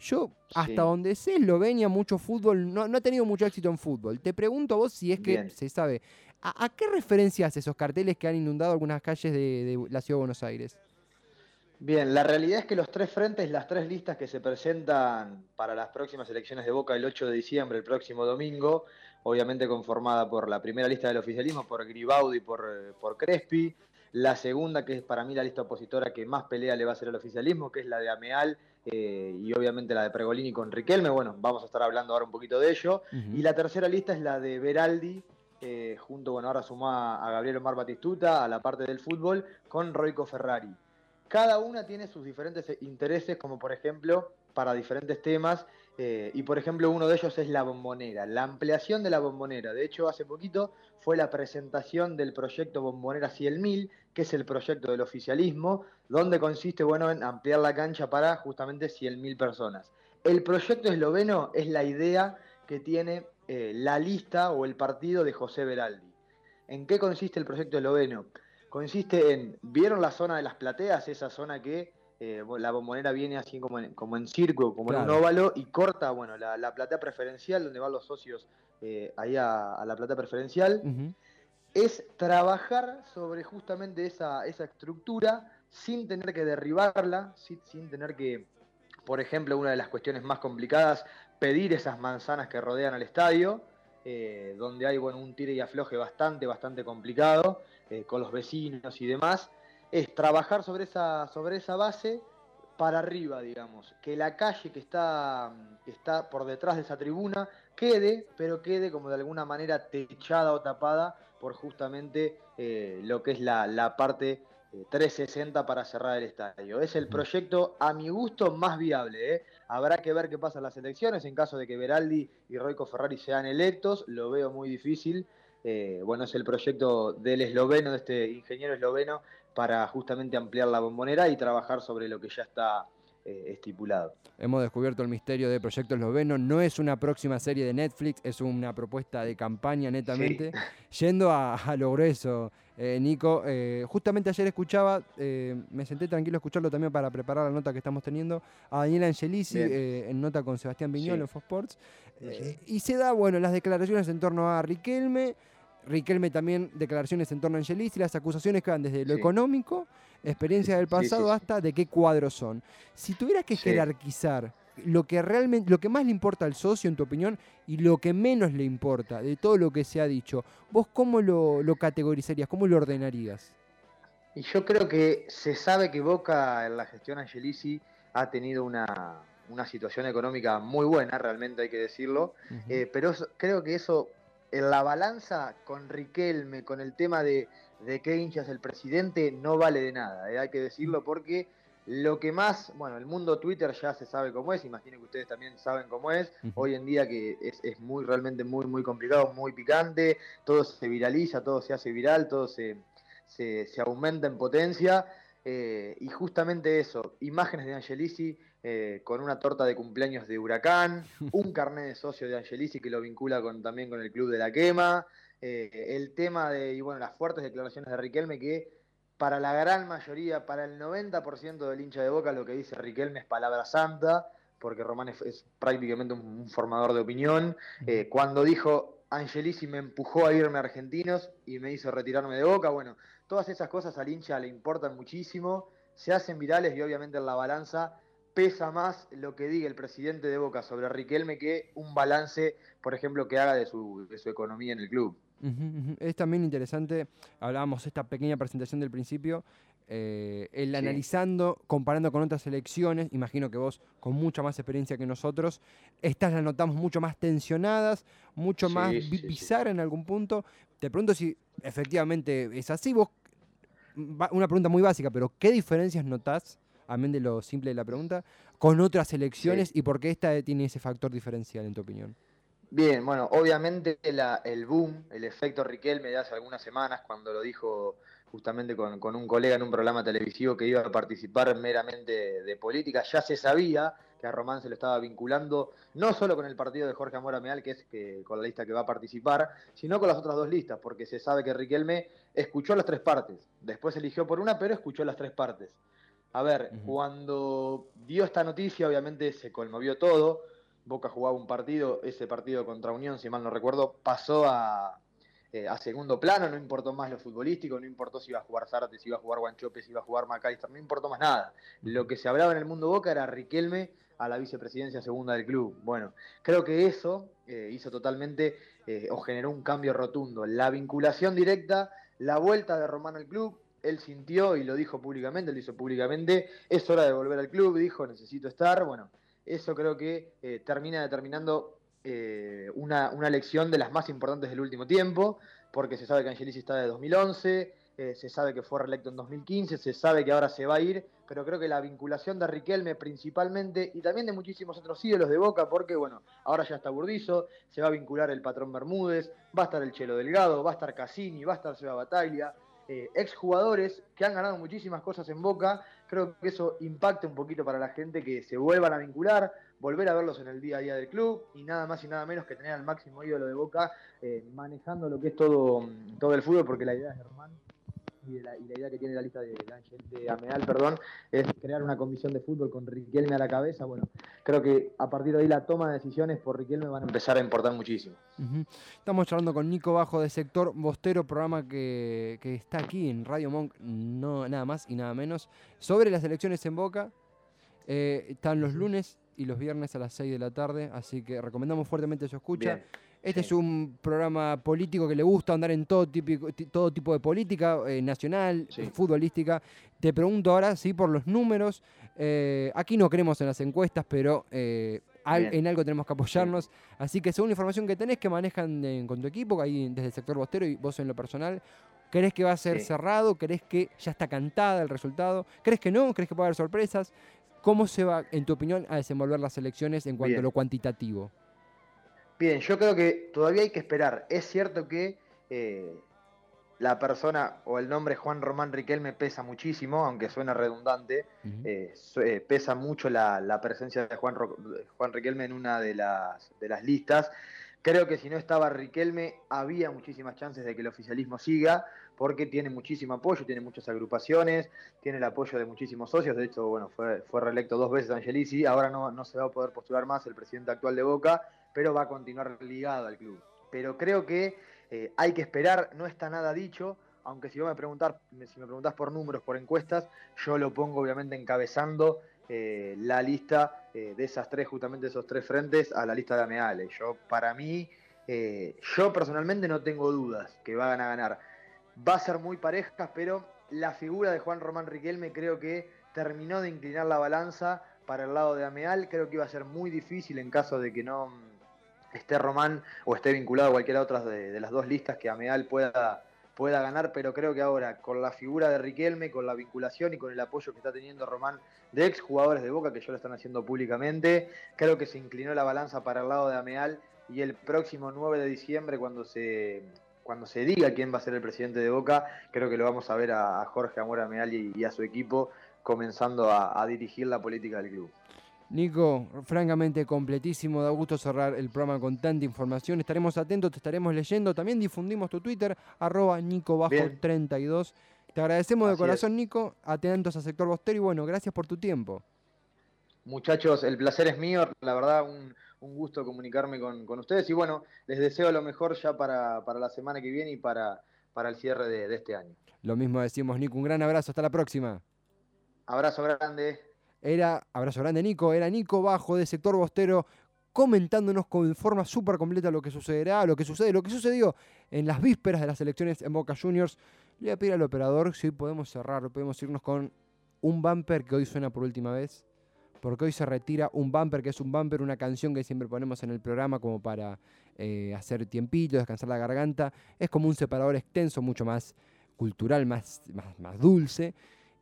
S4: Yo, hasta
S9: Sí.
S4: donde sé, Eslovenia, mucho fútbol, no, no ha tenido mucho éxito en fútbol. Te pregunto a vos si es que
S9: Bien.
S4: se sabe, ¿a, a qué referencia hace esos carteles que han inundado algunas calles de, de la ciudad de Buenos Aires?
S9: Bien, la realidad es que los tres frentes, las tres listas que se presentan para las próximas elecciones de Boca el 8 de diciembre, el próximo domingo, obviamente conformada por la primera lista del oficialismo, por Gribaudi y por, eh, por Crespi, la segunda, que es para mí la lista opositora que más pelea le va a hacer al oficialismo, que es la de Ameal, eh, y obviamente la de Pregolini con Riquelme, bueno, vamos a estar hablando ahora un poquito de ello, y la tercera lista es la de Beraldi, eh, junto, bueno, ahora sumó a, a Gabriel Omar Batistuta, a la parte del fútbol, con Roico Ferrari. Cada una tiene sus diferentes eh, intereses, como por ejemplo, para diferentes temas, eh, y por ejemplo uno de ellos es la bombonera, la ampliación de la bombonera. De hecho, hace poquito fue la presentación del proyecto Bombonera 100.000, que es el proyecto del oficialismo, donde consiste bueno, en ampliar la cancha para justamente 100.000 personas. El proyecto esloveno es la idea que tiene eh, la lista o el partido de José Beraldi. ¿En qué consiste el proyecto esloveno? Consiste en, ¿vieron la zona de las plateas? Esa zona que eh, la bombonera viene así como en, como en círculo, como en un óvalo, y corta, bueno, la, la platea preferencial, donde van los socios eh, ahí a, a la platea preferencial. Es trabajar sobre justamente esa, esa estructura sin tener que derribarla, sin, sin tener que, por ejemplo, una de las cuestiones más complicadas, pedir esas manzanas que rodean al estadio, eh, donde hay bueno, un tire y afloje bastante, bastante complicado eh, con los vecinos y demás, es trabajar sobre esa, sobre esa base para arriba, digamos, que la calle que está, que está por detrás de esa tribuna quede, pero quede como de alguna manera techada o tapada por justamente eh, lo que es la, la parte eh, 360 para cerrar el estadio. Es el proyecto, a mi gusto, más viable. ¿eh? Habrá que ver qué pasa en las elecciones, en caso de que Beraldi y Roico Ferrari sean electos, lo veo muy difícil. Eh, bueno, es el proyecto del esloveno, de este ingeniero esloveno, para justamente ampliar la bombonera y trabajar sobre lo que ya está eh, estipulado.
S4: Hemos descubierto el misterio de Proyecto Esloveno. No es una próxima serie de Netflix, es una propuesta de campaña netamente. Yendo a, a lo grueso, eh, Nico, eh, justamente ayer escuchaba, eh, me senté tranquilo a escucharlo también para preparar la nota que estamos teniendo, a Daniel Angelisi
S9: Bien.
S4: eh, en nota con Sebastián Viñol
S9: Sí.
S4: en Fox Sports. Eh, y se da, bueno, las declaraciones en torno a Riquelme. Riquelme también declaraciones en torno a Angelisi, las acusaciones que van desde lo
S9: Sí.
S4: económico, experiencia del
S9: sí,
S4: pasado,
S9: sí.
S4: hasta de qué cuadros son. Si tuvieras que jerarquizar lo que realmente, lo que más le importa al socio, en tu opinión, y lo que menos le importa de todo lo que se ha dicho, ¿vos cómo lo, lo categorizarías? ¿Cómo lo ordenarías?
S9: Y yo creo que se sabe que Boca en la gestión Angelici ha tenido una, una situación económica muy buena, realmente hay que decirlo, eh, pero creo que eso, en la balanza con Riquelme, con el tema de, de qué hincha es el presidente, no vale de nada, eh, hay que decirlo porque lo que más, bueno, el mundo Twitter ya se sabe cómo es, imagino que ustedes también saben cómo es, hoy en día que es, es muy, realmente muy, muy complicado, muy picante, todo se viraliza, todo se hace viral, todo se, se, se aumenta en potencia. eh, y justamente eso, imágenes de Angelisi eh, con una torta de cumpleaños de Huracán, un carnet de socio de Angelisi que lo vincula con, también con el Club de la Quema, eh, el tema de, y bueno, las fuertes declaraciones de Riquelme que para la gran mayoría, para el 90% del hincha de Boca, lo que dice Riquelme es palabra santa, porque Román es, es prácticamente un, un formador de opinión. Eh, cuando dijo Angelisi me empujó a irme a Argentinos y me hizo retirarme de Boca, bueno, todas esas cosas al hincha le importan muchísimo, se hacen virales y obviamente en la balanza pesa más lo que diga el presidente de Boca sobre Riquelme que un balance, por ejemplo, que haga de su, de su economía en el club.
S4: Es también interesante, hablábamos esta pequeña presentación del principio, eh, el
S9: Sí.
S4: analizando, comparando con otras elecciones, imagino que vos con mucha más experiencia que nosotros, estas las notamos mucho más tensionadas, mucho
S9: Sí,
S4: más
S9: sí,
S4: bizarra en algún punto. Te pregunto si efectivamente es así, vos, una pregunta muy básica, pero ¿qué diferencias notás, amén de lo simple de la pregunta, con otras elecciones y por qué esta tiene ese factor diferencial en tu opinión?
S9: Bien, bueno, obviamente la- el boom, el efecto Riquelme de hace algunas semanas, cuando lo dijo justamente con, con un colega en un programa televisivo que iba a participar meramente de, de política, ya se sabía que a Román se lo estaba vinculando, no solo con el partido de Jorge Amora Meal, que es que, con la lista que va a participar, sino con las otras dos listas, porque se sabe que Riquelme escuchó las tres partes, después eligió por una, pero escuchó las tres partes. A ver, cuando dio esta noticia, obviamente se conmovió todo. Boca jugaba un partido, ese partido contra Unión, si mal no recuerdo, pasó a, eh, a segundo plano, no importó más lo futbolístico, no importó si iba a jugar Zárate, si iba a jugar Guanchope, si iba a jugar Macalister, no importó más nada. Lo que se hablaba en el mundo Boca era Riquelme a la vicepresidencia segunda del club. Bueno, creo que eso eh, hizo totalmente eh, o generó un cambio rotundo. La vinculación directa, la vuelta de Román al club, él sintió y lo dijo públicamente, lo hizo públicamente, es hora de volver al club, dijo, necesito estar, bueno, eso creo que eh, termina determinando eh, una, una lección de las más importantes del último tiempo, porque se sabe que Angelisi está de 2011, eh, se sabe que fue reelecto en 2015, se sabe que ahora se va a ir, pero creo que la vinculación de Riquelme principalmente, y también de muchísimos otros ídolos de Boca, porque bueno, ahora ya está Burdizo, se va a vincular el patrón Bermúdez, va a estar el Chelo Delgado, va a estar Cassini, va a estar Seba Bataglia, eh, exjugadores que han ganado muchísimas cosas en Boca, creo que eso impacta un poquito para la gente que se vuelvan a vincular, volver a verlos en el día a día del club y nada más y nada menos que tener al máximo ídolo de Boca eh, manejando lo que es todo, todo el fútbol, porque la idea es Germán y, de la, y la idea que tiene la lista de, de de Ameal, perdón, es crear una comisión de fútbol con Riquelme a la cabeza. Bueno, creo que a partir de ahí la toma de decisiones por Riquelme van a empezar a importar muchísimo.
S4: Estamos charlando con Nico Bajo de Sector Bostero, programa que, que está aquí en Radio Monk, no, nada más y nada menos, sobre las elecciones en Boca. Eh, están los lunes y los viernes a las 6 de la tarde, así que recomendamos fuertemente su escucha.
S9: Bien.
S4: Este
S9: sí.
S4: es un programa político que le gusta andar en todo, típico, todo tipo de política, eh, nacional,
S9: Sí.
S4: futbolística. Te pregunto ahora, sí, por los números. Eh, aquí no creemos en las encuestas, pero eh, al- en algo tenemos que apoyarnos. Así que según la información que tenés, que manejan eh, con tu equipo, ahí desde el sector bostero y vos en lo personal, ¿crees que va a ser
S9: Sí.
S4: cerrado? ¿Crees que ya está cantada el resultado? ¿Crees que no? ¿Crees que puede haber sorpresas? ¿Cómo se va, en tu opinión, a desenvolver las elecciones en cuanto a lo cuantitativo?
S9: Bien, yo creo que todavía hay que esperar. Es cierto que eh, la persona o el nombre Juan Román Riquelme pesa muchísimo, aunque suena redundante. Eh, eh, pesa mucho la, la presencia de Juan, Juan Riquelme en una de las, de las listas. Creo que si no estaba Riquelme, había muchísimas chances de que el oficialismo siga, porque tiene muchísimo apoyo, tiene muchas agrupaciones, tiene el apoyo de muchísimos socios. De hecho, bueno, fue, fue reelecto dos veces Angelici, ahora no, no se va a poder postular más el presidente actual de Boca, pero va a continuar ligado al club. Pero creo que eh, hay que esperar, no está nada dicho, aunque si vos me preguntar, si me preguntás por números, por encuestas, yo lo pongo obviamente encabezando eh, la lista eh, de esas tres, justamente esos tres frentes, a la lista de Ameale. Yo, para mí, eh, yo personalmente no tengo dudas que van a ganar. Va a ser muy parejas, pero la figura de Juan Román Riquelme creo que terminó de inclinar la balanza para el lado de Ameal. Creo que iba a ser muy difícil en caso de que no esté Román o esté vinculado a cualquiera otra de, las dos listas que Ameal pueda, pueda ganar, pero creo que ahora con la figura de Riquelme, con la vinculación y con el apoyo que está teniendo Román de exjugadores de Boca que ya lo están haciendo públicamente, creo que se inclinó la balanza para el lado de Ameal y el próximo 9 de diciembre cuando se, cuando se diga quién va a ser el presidente de Boca, creo que lo vamos a ver a, Jorge Amora Meal y, y a su equipo comenzando a dirigir la política del club.
S4: Nico, francamente completísimo, da gusto cerrar el programa con tanta información. Estaremos atentos, te estaremos leyendo. También difundimos tu Twitter, arroba Nico-32. Te agradecemos de corazón, Nico. Atentos a Sector Bostero y bueno, gracias por tu tiempo.
S9: Muchachos, el placer es mío, la verdad un, un gusto comunicarme con, con ustedes y bueno, les deseo lo mejor ya para, para la semana que viene y para, para el cierre de, de este año.
S4: Lo mismo decimos, Nico. Un gran abrazo, hasta la próxima.
S9: Abrazo grande.
S4: Era, abrazo grande, Nico. Era Nico Bajo de Sector Bostero comentándonos con forma súper completa lo que sucederá, lo que sucede, lo que sucedió en las vísperas de las elecciones en Boca Juniors. Le voy a pedir al operador si podemos cerrar, podemos irnos con un bumper que hoy suena por última vez. Porque hoy se retira un bumper, que es un bumper, una canción que siempre ponemos en el programa como para eh, hacer tiempito, descansar la garganta. Es como un separador extenso, mucho más cultural, más, más, más dulce.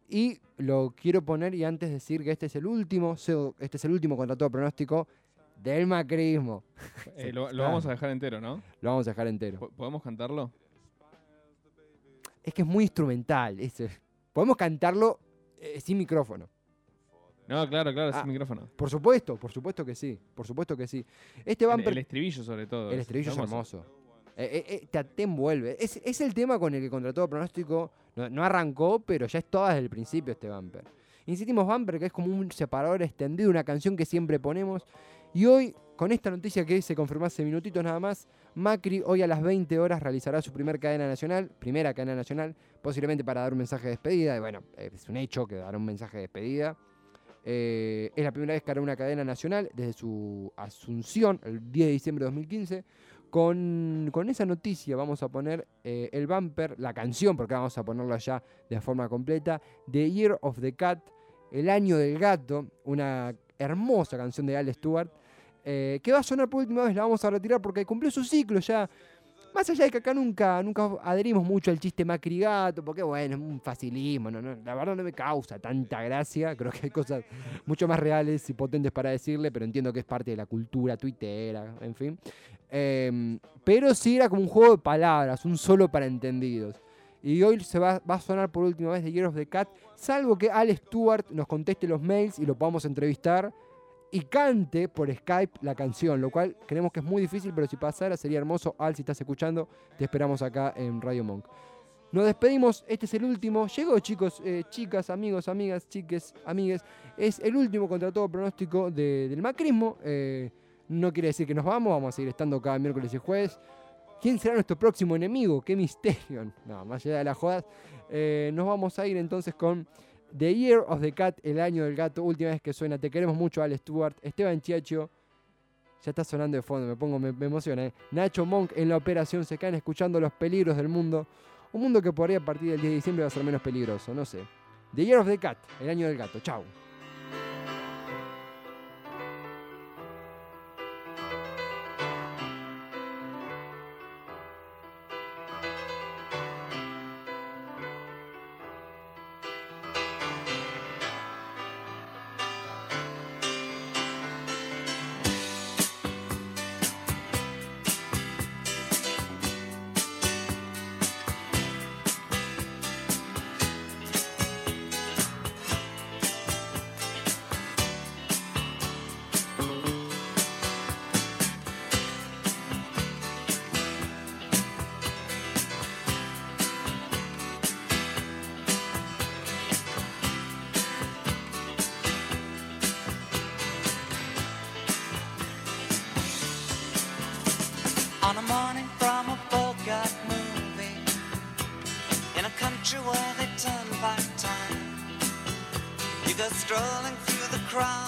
S4: Y lo quiero poner y antes decir que este es el último, este es el último contra todo pronóstico del macrismo.
S5: Eh, lo, lo vamos a dejar entero, ¿no?
S4: Lo vamos a dejar entero.
S5: Po- ¿Podemos cantarlo?
S4: Es que es muy instrumental. es, podemos cantarlo eh, sin micrófono.
S5: No, claro, claro,
S4: Ah,
S5: sin micrófono.
S4: Por supuesto, por supuesto que sí. Por supuesto que sí. Este
S5: El,
S4: bumper.
S5: el estribillo sobre todo.
S4: El estribillo es hermoso. Eh, eh, eh, te, te envuelve. Es, es el tema con el que contra todo pronóstico no, no arrancó, pero ya es todo desde el principio este bumper. Insistimos bumper, que es como un separador extendido, una canción que siempre ponemos. Y hoy, con esta noticia que se confirmó hace minutitos nada más, Macri hoy a las 20 horas realizará su primer cadena nacional, primera cadena nacional, posiblemente para dar un mensaje de despedida. Y bueno, es un hecho que dará un mensaje de despedida. Es la primera vez que hará una cadena nacional desde su asunción, el 10 de diciembre de 2015. Con, esa noticia vamos a poner eh, el bumper, la canción, porque vamos a ponerla ya de forma completa, The Year of the Cat, el año del gato, una hermosa canción de Al Stewart, eh, que va a sonar por última vez, la vamos a retirar porque cumplió su ciclo ya. Más allá de que acá nunca, nunca adherimos mucho al chiste Macri-Gato, porque bueno, es un facilismo, la verdad no me causa tanta gracia, creo que hay cosas mucho más reales y potentes para decirle, pero entiendo que es parte de la cultura tuitera, en fin. Em, pero sí era como un juego de palabras, un solo para entendidos. Y hoy se va, va a sonar por última vez de Year of the Cat, salvo que Al Stewart nos conteste los mails y lo podamos entrevistar y cante por Skype la canción, lo cual creemos que es muy difícil, pero si pasara sería hermoso. Al, si estás escuchando, te esperamos acá en Radio Monk. Nos despedimos, este es el último. Llegó, chicos, eh, chicas, amigos, amigas, chiques, amigues. Es el último contra todo pronóstico de- del macrismo. Eh, no quiere decir que nos vamos, vamos a seguir estando cada miércoles y jueves. ¿Quién será nuestro próximo enemigo? ¡Qué misterio! No, más allá de las jodas. eh, nos vamos a ir entonces con The Year of the Cat, el año del gato. Última vez que suena. Te queremos mucho, Al Stewart. Esteban Chiacho. Ya está sonando de fondo, me pongo, me, emociona. ¿eh? Nacho Monk en la operación se caen escuchando los peligros del mundo. Un mundo que por ahí a partir del 10 de diciembre va a ser menos peligroso, no sé. The Year of the Cat, el año del gato. Chau.
S7: rolling through the crowd.